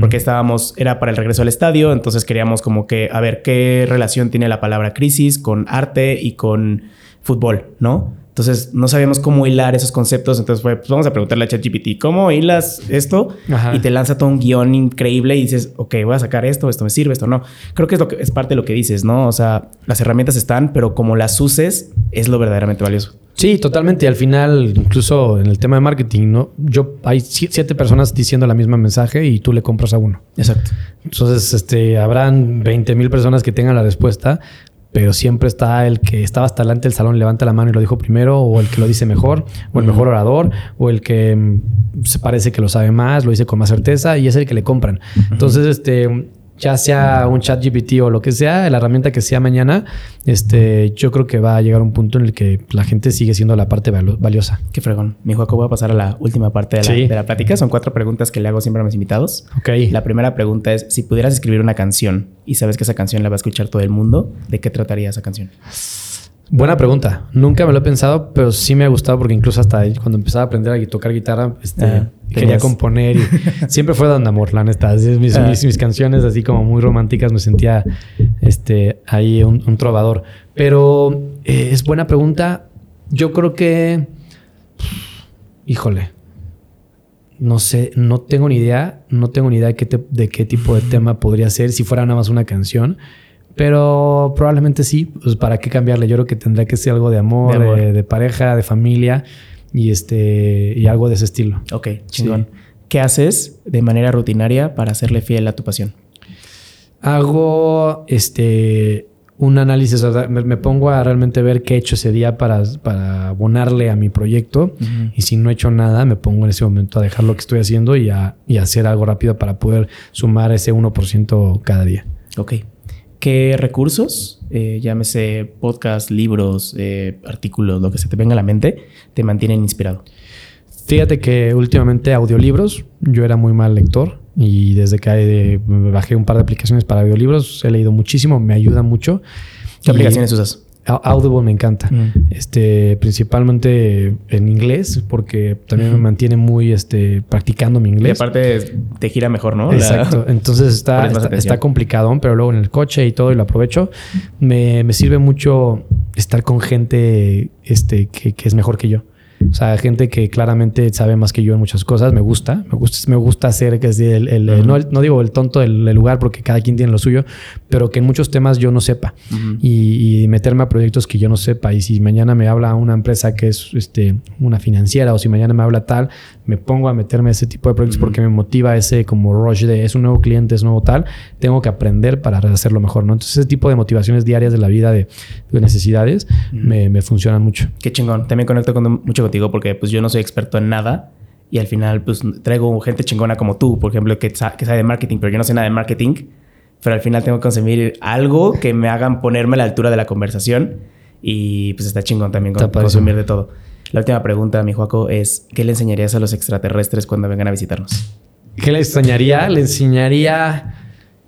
Porque estábamos, era para el regreso al estadio, entonces queríamos como que, a ver, qué relación tiene la palabra crisis con arte y con fútbol, ¿no? Entonces no sabíamos cómo hilar esos conceptos. Entonces fue, pues vamos a preguntarle a ChatGPT, ¿cómo hilas esto? Y te lanza todo un guion increíble y dices, ok, voy a sacar esto, esto me sirve, esto no. Creo que es, lo que, es parte de lo que dices, ¿no? O sea, las herramientas están, pero como las uses, es lo verdaderamente valioso. Sí, totalmente. Al final, incluso en el tema de marketing, ¿no? Yo hay siete personas diciendo la misma mensaje y tú le compras a uno. Exacto. Entonces, este, habrán 20 mil personas que tengan la respuesta, pero siempre está el que estaba hasta delante del salón, levanta la mano y lo dijo primero, o el que lo dice mejor, o el mejor orador, o el que mm, se parece que lo sabe más, lo dice con más certeza, y es el que le compran. Entonces, este, ya sea un chat GPT o lo que sea, la herramienta que sea mañana, este, yo creo que va a llegar un punto en el que la gente sigue siendo la parte valiosa. Qué fregón. Mi Juaco, voy a pasar a la última parte de la, de la, plática. Son cuatro preguntas que le hago siempre a mis invitados. Ok. La primera pregunta es, si pudieras escribir una canción y sabes que esa canción la va a escuchar todo el mundo, ¿de qué trataría esa canción? Buena pregunta. Nunca me lo he pensado, pero sí me ha gustado porque incluso hasta cuando empezaba a aprender a tocar guitarra, este, ah, quería componer y *laughs* siempre fue dando amor, la neta. Mis, ah. mis, canciones así como muy románticas me sentía este, ahí un, trovador. Pero eh, es buena pregunta. Yo creo que, híjole, no sé, no tengo ni idea, no tengo ni idea de qué, de qué tipo de tema podría ser si fuera nada más una canción. Pero probablemente sí, pues para qué cambiarle. Yo creo que tendría que ser algo de amor, de, pareja, de familia y este y algo de ese estilo. Ok, chingón. ¿Qué haces de manera rutinaria para hacerle fiel a tu pasión? Hago este un análisis, me, pongo a realmente ver qué he hecho ese día para, para abonarle a mi proyecto. Y si no he hecho nada, me pongo en ese momento a dejar lo que estoy haciendo y a, y hacer algo rápido para poder sumar ese 1% cada día. Ok. ¿Qué recursos eh, llámese podcast, libros, eh, artículos, lo que se te venga a la mente, te mantienen inspirado? Fíjate que últimamente audiolibros, yo era muy mal lector y desde que eh, bajé un par de aplicaciones para audiolibros he leído muchísimo, me ayuda mucho. ¿Qué aplicaciones usas? Audible me encanta. Mm. Este, principalmente en inglés, porque también me mantiene muy este, practicando mi inglés. Y aparte te gira mejor, ¿no? Exacto. Entonces está, *laughs* está, complicado, pero luego en el coche y todo, y lo aprovecho. Me, me sirve mucho estar con gente este, que, que es mejor que yo. O sea, gente que claramente sabe más que yo en muchas cosas. Me gusta. Me gusta, me gusta ser que es el, el, no, no, digo el tonto del, lugar porque cada quien tiene lo suyo, pero que en muchos temas yo no sepa. y, y, meterme a proyectos que yo no sepa. Y si mañana me habla una empresa que es este, una financiera o si mañana me habla tal, me pongo a meterme a ese tipo de proyectos porque me motiva ese como rush de es un nuevo cliente, es nuevo tal. Tengo que aprender para hacerlo mejor, ¿no? Entonces ese tipo de motivaciones diarias de la vida de, necesidades me, me funcionan mucho. Qué chingón. También conecto con mucho contigo porque pues yo no soy experto en nada y al final pues traigo gente chingona como tú, por ejemplo, que, que sabe de marketing, pero yo no sé nada de marketing, pero al final tengo que consumir algo que me hagan ponerme a la altura de la conversación y pues está chingón también consumir de todo. La última pregunta, mi Juaco, es ¿qué le enseñarías a los extraterrestres cuando vengan a visitarnos? ¿Qué le enseñaría? Le enseñaría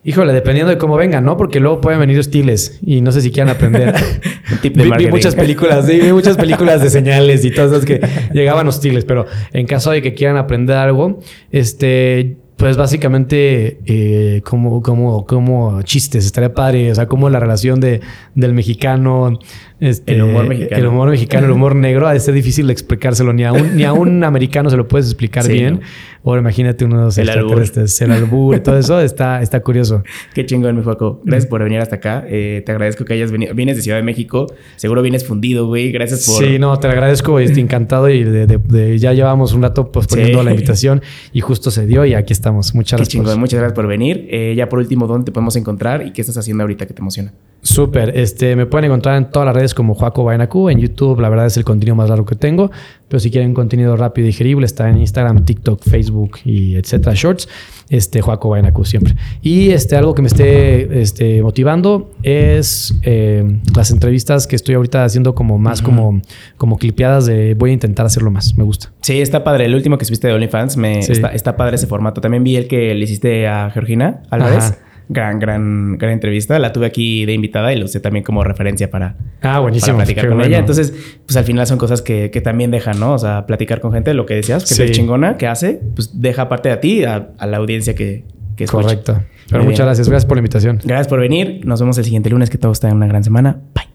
Híjole, dependiendo de cómo vengan, ¿no? Porque luego pueden venir hostiles y no sé si quieran aprender. *laughs* vi, vi, muchas películas, sí, vi muchas películas de señales y todas esas que llegaban hostiles, pero en caso de que quieran aprender algo, este, pues básicamente eh, como, como, como chistes, estaría padre, o sea, como la relación de, del mexicano este, el humor mexicano. El humor mexicano, el humor negro, es difícil de explicárselo. Ni a un, ni a un *laughs* americano se lo puedes explicar bien. O imagínate unos el extraterrestres, el albur y todo eso. Está, está curioso. *laughs* Qué chingón, mi Juaco. Gracias por venir hasta acá. Eh, te agradezco que hayas venido. Vienes de Ciudad de México. Seguro vienes fundido, güey. Gracias por... Sí, no, te agradezco. Estoy encantado y de, ya llevamos un rato posponiendo la invitación y justo se dio y aquí estamos. Muchas gracias. Chingón. Muchas gracias por venir. Eh, ya por último, ¿dónde te podemos encontrar y qué estás haciendo ahorita que te emociona? Súper. Este, me pueden encontrar en todas las redes como Joaco Bainacu. En YouTube, la verdad, es el contenido más largo que tengo. Pero si quieren contenido rápido y digerible, está en Instagram, TikTok, Facebook y etcétera, Shorts. Este, Joaco Bainacu siempre. Y este, algo que me esté este, motivando es eh, las entrevistas que estoy ahorita haciendo como más como, como clipeadas de voy a intentar hacerlo más. Me gusta. Sí, está padre. El último que subiste de OnlyFans, me, está, está, padre ese formato. También vi el que le hiciste a Georgina Álvarez. Ajá gran, gran, gran entrevista. La tuve aquí de invitada y lo usé también como referencia para, ah, buenísimo. platicar con ella. Entonces, pues al final son cosas que, que, también dejan, ¿no? O sea, platicar con gente, lo que decías, que es chingona, que hace, pues deja parte de ti a, a la audiencia que, que escucha. Correcto. Pero muchas gracias. Gracias por la invitación. Gracias por venir. Nos vemos el siguiente lunes. Que todos tengan una gran semana. Bye.